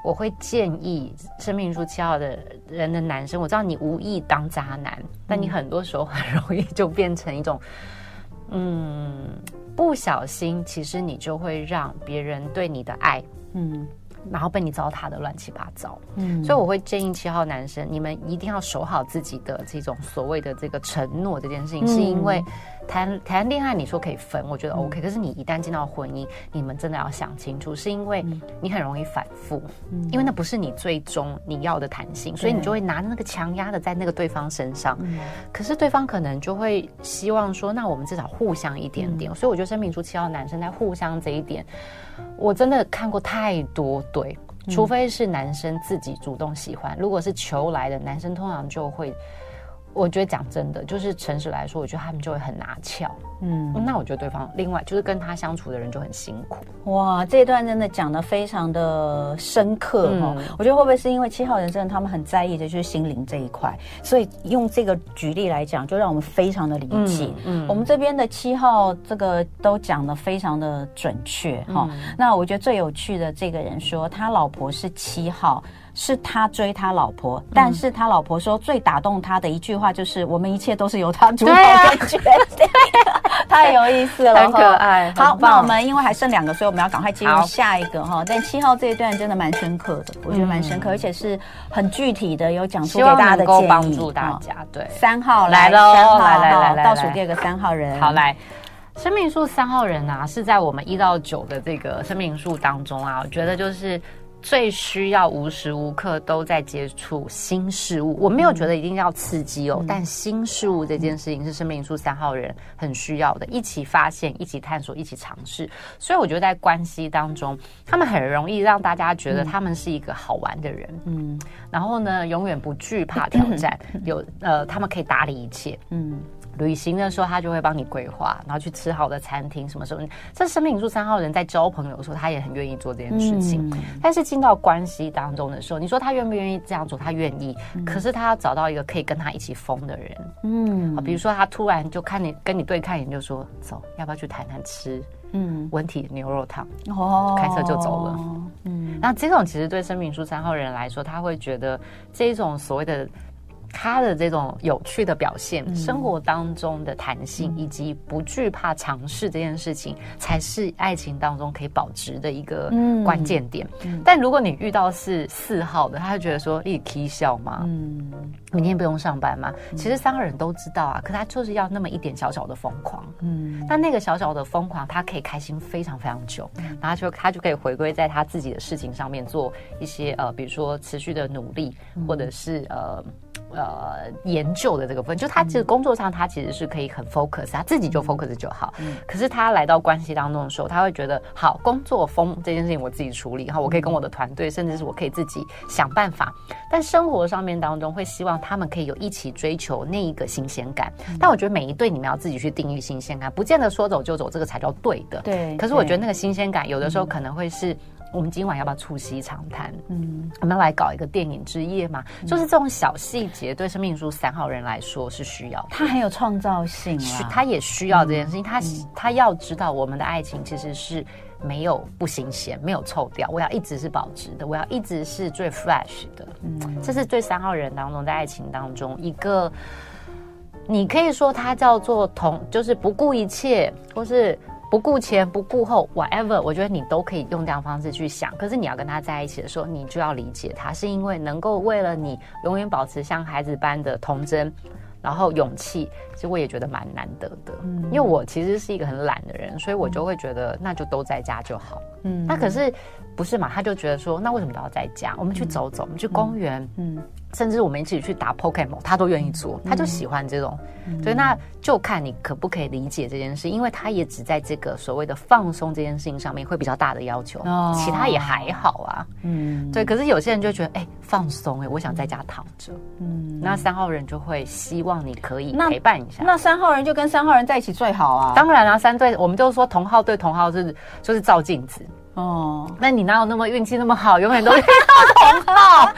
我会建议生命灵数七号的人的男生，我知道你无意当渣男，嗯、但你很多时候很容易就变成一种，嗯，不小心，其实你就会让别人对你的爱，嗯。然后被你糟蹋的乱七八糟，嗯，所以我会建议七号男生，你们一定要守好自己的这种所谓的这个承诺这件事情，是因为谈谈恋爱你说可以分，我觉得 OK，可是你一旦进到婚姻，你们真的要想清楚，是因为你很容易反复，因为那不是你最终你要的弹性，所以你就会拿那个强压的在那个对方身上，可是对方可能就会希望说，那我们至少互相一点点，所以我觉得生命灵数七号男生在互相这一点。我真的看过太多对，除非是男生自己主动喜欢，如果是求来的，男生通常就会。我觉得讲真的，就是诚实来说，我觉得他们就会很拿翘。嗯，那我觉得对方另外就是跟他相处的人就很辛苦。哇，这一段真的讲的非常的深刻哦。嗯、我觉得会不会是因为七号人真的他们很在意的就是心灵这一块，所以用这个举例来讲，就让我们非常的理解。嗯，嗯我们这边的七号这个都讲的非常的准确哈。嗯、那我觉得最有趣的这个人说，他老婆是七号。是他追他老婆，但是他老婆说最打动他的一句话就是：“我们一切都是由他主导的决定。” 太有意思了，很可爱。好，那我们因为还剩两个，所以我们要赶快进入下一个哈。但七号这一段真的蛮深刻的，我觉得蛮深刻，而且是很具体的，有讲出给大家的建议，帮助大家。对，三号来喽，来来来来，倒数第二个三号人，好来。生命数三号人啊，是在我们一到九的这个生命数当中啊，我觉得就是。最需要无时无刻都在接触新事物，我没有觉得一定要刺激哦，嗯、但新事物这件事情是生命数三号人很需要的，一起发现、一起探索、一起尝试。所以我觉得在关系当中，他们很容易让大家觉得他们是一个好玩的人，嗯，然后呢，永远不惧怕挑战，有呃，他们可以打理一切，嗯。旅行的时候，他就会帮你规划，然后去吃好的餐厅，什么什么。这生命数三号人在交朋友的时候，他也很愿意做这件事情。嗯、但是进到关系当中的时候，你说他愿不愿意这样做？他愿意。嗯、可是他要找到一个可以跟他一起疯的人。嗯，比如说他突然就看你跟你对看一眼，就说走，要不要去谈谈吃？嗯，文体牛肉汤。哦，开车就走了。嗯，那这种其实对生命数三号人来说，他会觉得这种所谓的。他的这种有趣的表现，嗯、生活当中的弹性，以及不惧怕尝试这件事情，才是爱情当中可以保值的一个关键点。但如果你遇到是四号的，他就觉得说你可以笑吗？嗯，明天不用上班吗？嗯、其实三个人都知道啊，可他就是要那么一点小小的疯狂。嗯，但那个小小的疯狂，他可以开心非常非常久，嗯、然后就他就可以回归在他自己的事情上面做一些呃，比如说持续的努力，嗯、或者是呃。呃，研究的这个部分，就他其实工作上他其实是可以很 focus，他自己就 focus 就好。嗯，可是他来到关系当中的时候，他会觉得，好，工作风这件事情我自己处理，哈，我可以跟我的团队，甚至是我可以自己想办法。但生活上面当中，会希望他们可以有一起追求那一个新鲜感。但我觉得每一对你们要自己去定义新鲜感，不见得说走就走，这个才叫对的。对。可是我觉得那个新鲜感，有的时候可能会是。我们今晚要不要促膝长谈？嗯，我们要来搞一个电影之夜嘛？嗯、就是这种小细节，对生命书三号人来说是需要的。他很有创造性啊，他也需要这件事情。嗯、他他要知道，我们的爱情其实是没有不新鲜，没有臭掉。我要一直是保值的，我要一直是最 fresh 的。嗯，这是对三号人当中，在爱情当中一个，你可以说他叫做同，就是不顾一切，或是。不顾前不顾后，whatever，我觉得你都可以用这样方式去想。可是你要跟他在一起的时候，你就要理解他，是因为能够为了你永远保持像孩子般的童真，然后勇气，其实我也觉得蛮难得的。嗯，因为我其实是一个很懒的人，所以我就会觉得那就都在家就好。嗯，那可是不是嘛？他就觉得说，那为什么都要在家？我们去走走，我们去公园。嗯。嗯甚至我们一起去打 Pokemon，他都愿意做，他就喜欢这种。嗯、所以那就看你可不可以理解这件事，因为他也只在这个所谓的放松这件事情上面会比较大的要求，哦、其他也还好啊。嗯，对。可是有些人就觉得，哎、欸，放松，哎，我想在家躺着。嗯，那三号人就会希望你可以陪伴一下。那三号人就跟三号人在一起最好啊。当然了、啊，三对，我们就说同号对同号是就是照镜子。哦，那你哪有那么运气那么好，永远都 遇到同号？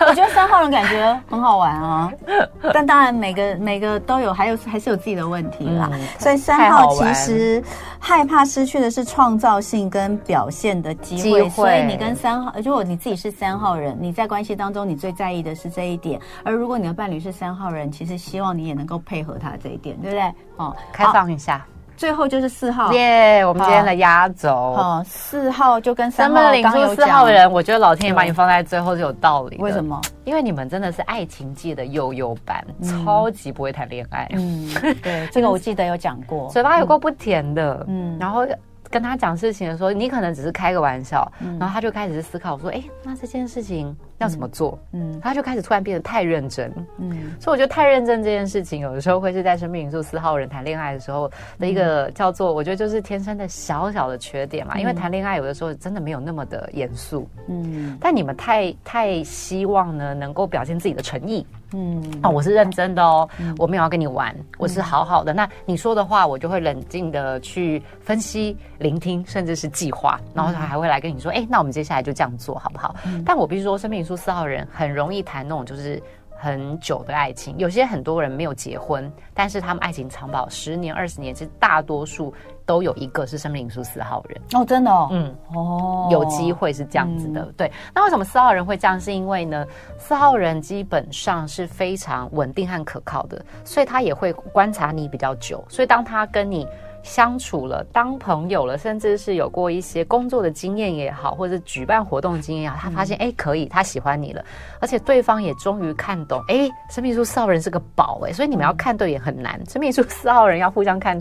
我觉得三号人感觉很好玩啊，但当然每个每个都有，还有还是有自己的问题啦。嗯、所以三号其实害怕失去的是创造性跟表现的机会。机会。所以你跟三号，如果你自己是三号人，你在关系当中你最在意的是这一点，而如果你的伴侣是三号人，其实希望你也能够配合他这一点，对不对？哦，开放一下。最后就是四号耶我们今天的压轴。哦，四号就跟三号刚有讲。四号人，我觉得老天爷把你放在最后是有道理。为什么？因为你们真的是爱情界的幼幼班，嗯、超级不会谈恋爱。嗯，对，这个我记得有讲过，嘴巴有够不甜的。嗯，然后。跟他讲事情的时候，你可能只是开个玩笑，嗯、然后他就开始思考说：“哎，那这件事情要怎么做？”嗯，他就开始突然变得太认真。嗯，所以我觉得太认真这件事情，有的时候会是在生命元素四号人谈恋爱的时候的一个叫做，我觉得就是天生的小小的缺点嘛。嗯、因为谈恋爱有的时候真的没有那么的严肃。嗯，但你们太太希望呢，能够表现自己的诚意。嗯啊、哦，我是认真的哦，嗯、我没有要跟你玩，我是好好的。嗯、那你说的话，我就会冷静的去分析、聆听，甚至是计划，然后他还会来跟你说，哎、嗯，那我们接下来就这样做好不好？嗯、但我必须说，生命数四号人很容易谈那种就是很久的爱情。有些很多人没有结婚，但是他们爱情长跑十年、二十年，其实大多数。都有一个是生命数四号人哦，真的哦，嗯，哦，有机会是这样子的，嗯、对。那为什么四号人会这样？是因为呢，四号人基本上是非常稳定和可靠的，所以他也会观察你比较久。所以当他跟你相处了，当朋友了，甚至是有过一些工作的经验也好，或者是举办活动的经验也好，他发现哎、嗯、可以，他喜欢你了，而且对方也终于看懂，哎，生命树四号人是个宝哎，所以你们要看对也很难，生命树四号人要互相看。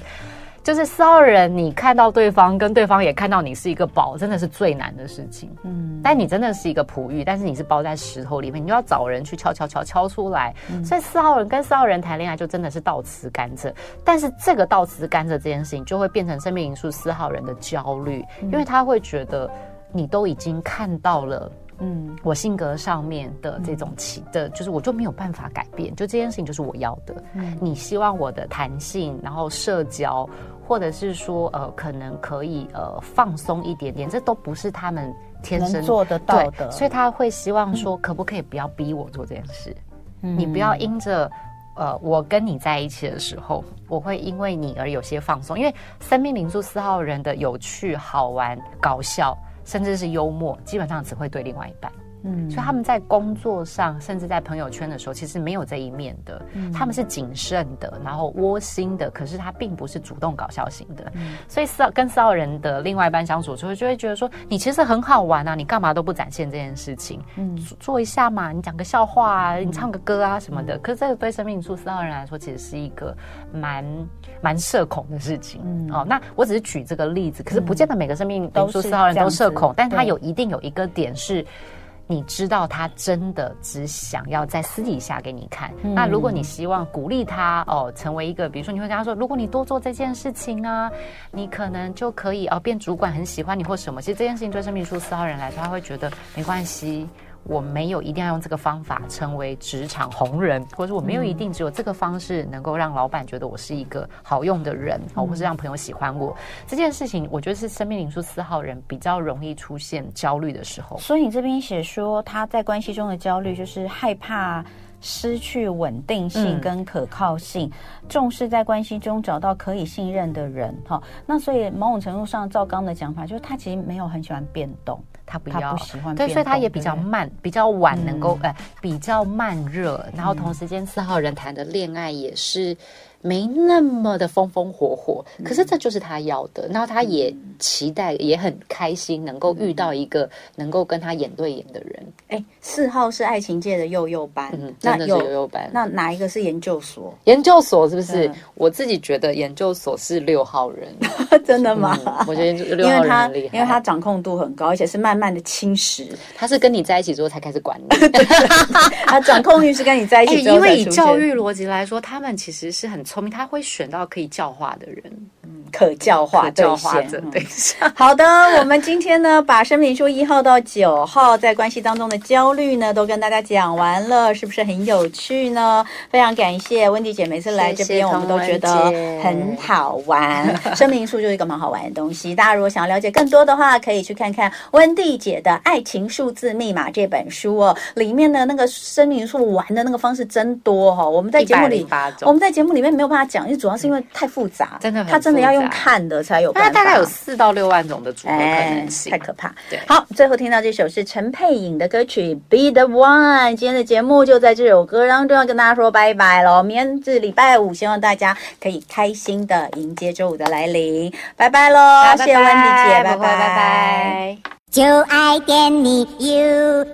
就是四号人，你看到对方，跟对方也看到你是一个宝，真的是最难的事情。嗯，但你真的是一个璞玉，但是你是包在石头里面，你就要找人去敲敲敲敲出来。嗯、所以四号人跟四号人谈恋爱，就真的是倒吃甘蔗。但是这个倒吃甘蔗这件事情，就会变成生命因素四号人的焦虑，因为他会觉得你都已经看到了。嗯，我性格上面的这种起的，就是我就没有办法改变，就这件事情就是我要的。嗯，你希望我的弹性，然后社交，或者是说呃，可能可以呃放松一点点，这都不是他们天生做得到的。所以他会希望说，可不可以不要逼我做这件事？嗯，你不要因着呃我跟你在一起的时候，我会因为你而有些放松，因为生命灵数四号人的有趣、好玩、搞笑。甚至是幽默，基本上只会对另外一半。嗯，所以他们在工作上，甚至在朋友圈的时候，其实没有这一面的。嗯，他们是谨慎的，然后窝心的，可是他并不是主动搞笑型的。嗯，所以四号跟四号人的另外一半相处之后，就会觉得说，你其实很好玩啊，你干嘛都不展现这件事情？嗯，做一下嘛，你讲个笑话啊，你唱个歌啊什么的。嗯，可是这个对生命灵数四号人来说，其实是一个蛮蛮社恐的事情。嗯，哦，那我只是举这个例子，可是不见得每个生命灵数四号人都社恐，但他有一定有一个点是。你知道他真的只想要在私底下给你看。嗯、那如果你希望鼓励他哦，成为一个，比如说你会跟他说，如果你多做这件事情啊，你可能就可以哦变主管，很喜欢你或什么。其实这件事情对生命灵数四号人来说，他会觉得没关系。我没有一定要用这个方法成为职场红人，或者我没有一定只有这个方式能够让老板觉得我是一个好用的人，哦、嗯，或是让朋友喜欢我。这件事情，我觉得是生命灵数四号人比较容易出现焦虑的时候。所以你这边写说他在关系中的焦虑，就是害怕失去稳定性跟可靠性，嗯、重视在关系中找到可以信任的人。哈，那所以某种程度上，赵刚的讲法就是他其实没有很喜欢变动。他不要，他不喜欢，对，所以他也比较慢，比较晚能够，呃，比较慢热，然后同时间四号人谈的恋爱也是。没那么的风风火火，可是这就是他要的。然后他也期待，也很开心，能够遇到一个能够跟他眼对眼的人。哎，四号是爱情界的幼幼班，嗯，真的是幼幼班。那哪一个是研究所？研究所是不是？我自己觉得研究所是六号人，真的吗？我觉得六号人很厉害，因为他掌控度很高，而且是慢慢的侵蚀。他是跟你在一起之后才开始管你，他掌控欲是跟你在一起之后。因为以教育逻辑来说，他们其实是很聪明，他会选到可以教化的人，嗯，可教化、可教化 好的，我们今天呢，把生命灵数一号到九号在关系当中的焦虑呢，都跟大家讲完了，是不是很有趣呢？非常感谢温迪姐每次来这边，我们都觉得很好玩。生命灵数就是一个蛮好玩的东西，大家如果想要了解更多的话，可以去看看温蒂姐的《爱情数字密码》这本书哦，里面的那个生命灵数玩的那个方式真多哈、哦。我们在节目里，我们在节目里面没有办法讲。因为主要是因为太复杂，真的，他真的要用看的才有办法。它大概有四到六万种的组合可能性，太可怕。对，好，最后听到这首是陈佩颖的歌曲《Be the One》。今天的节目就在这首歌当中要跟大家说拜拜喽。明天是礼拜五，希望大家可以开心的迎接周五的来临。拜拜喽，谢谢温迪姐，拜拜拜拜。就爱点你 UFO。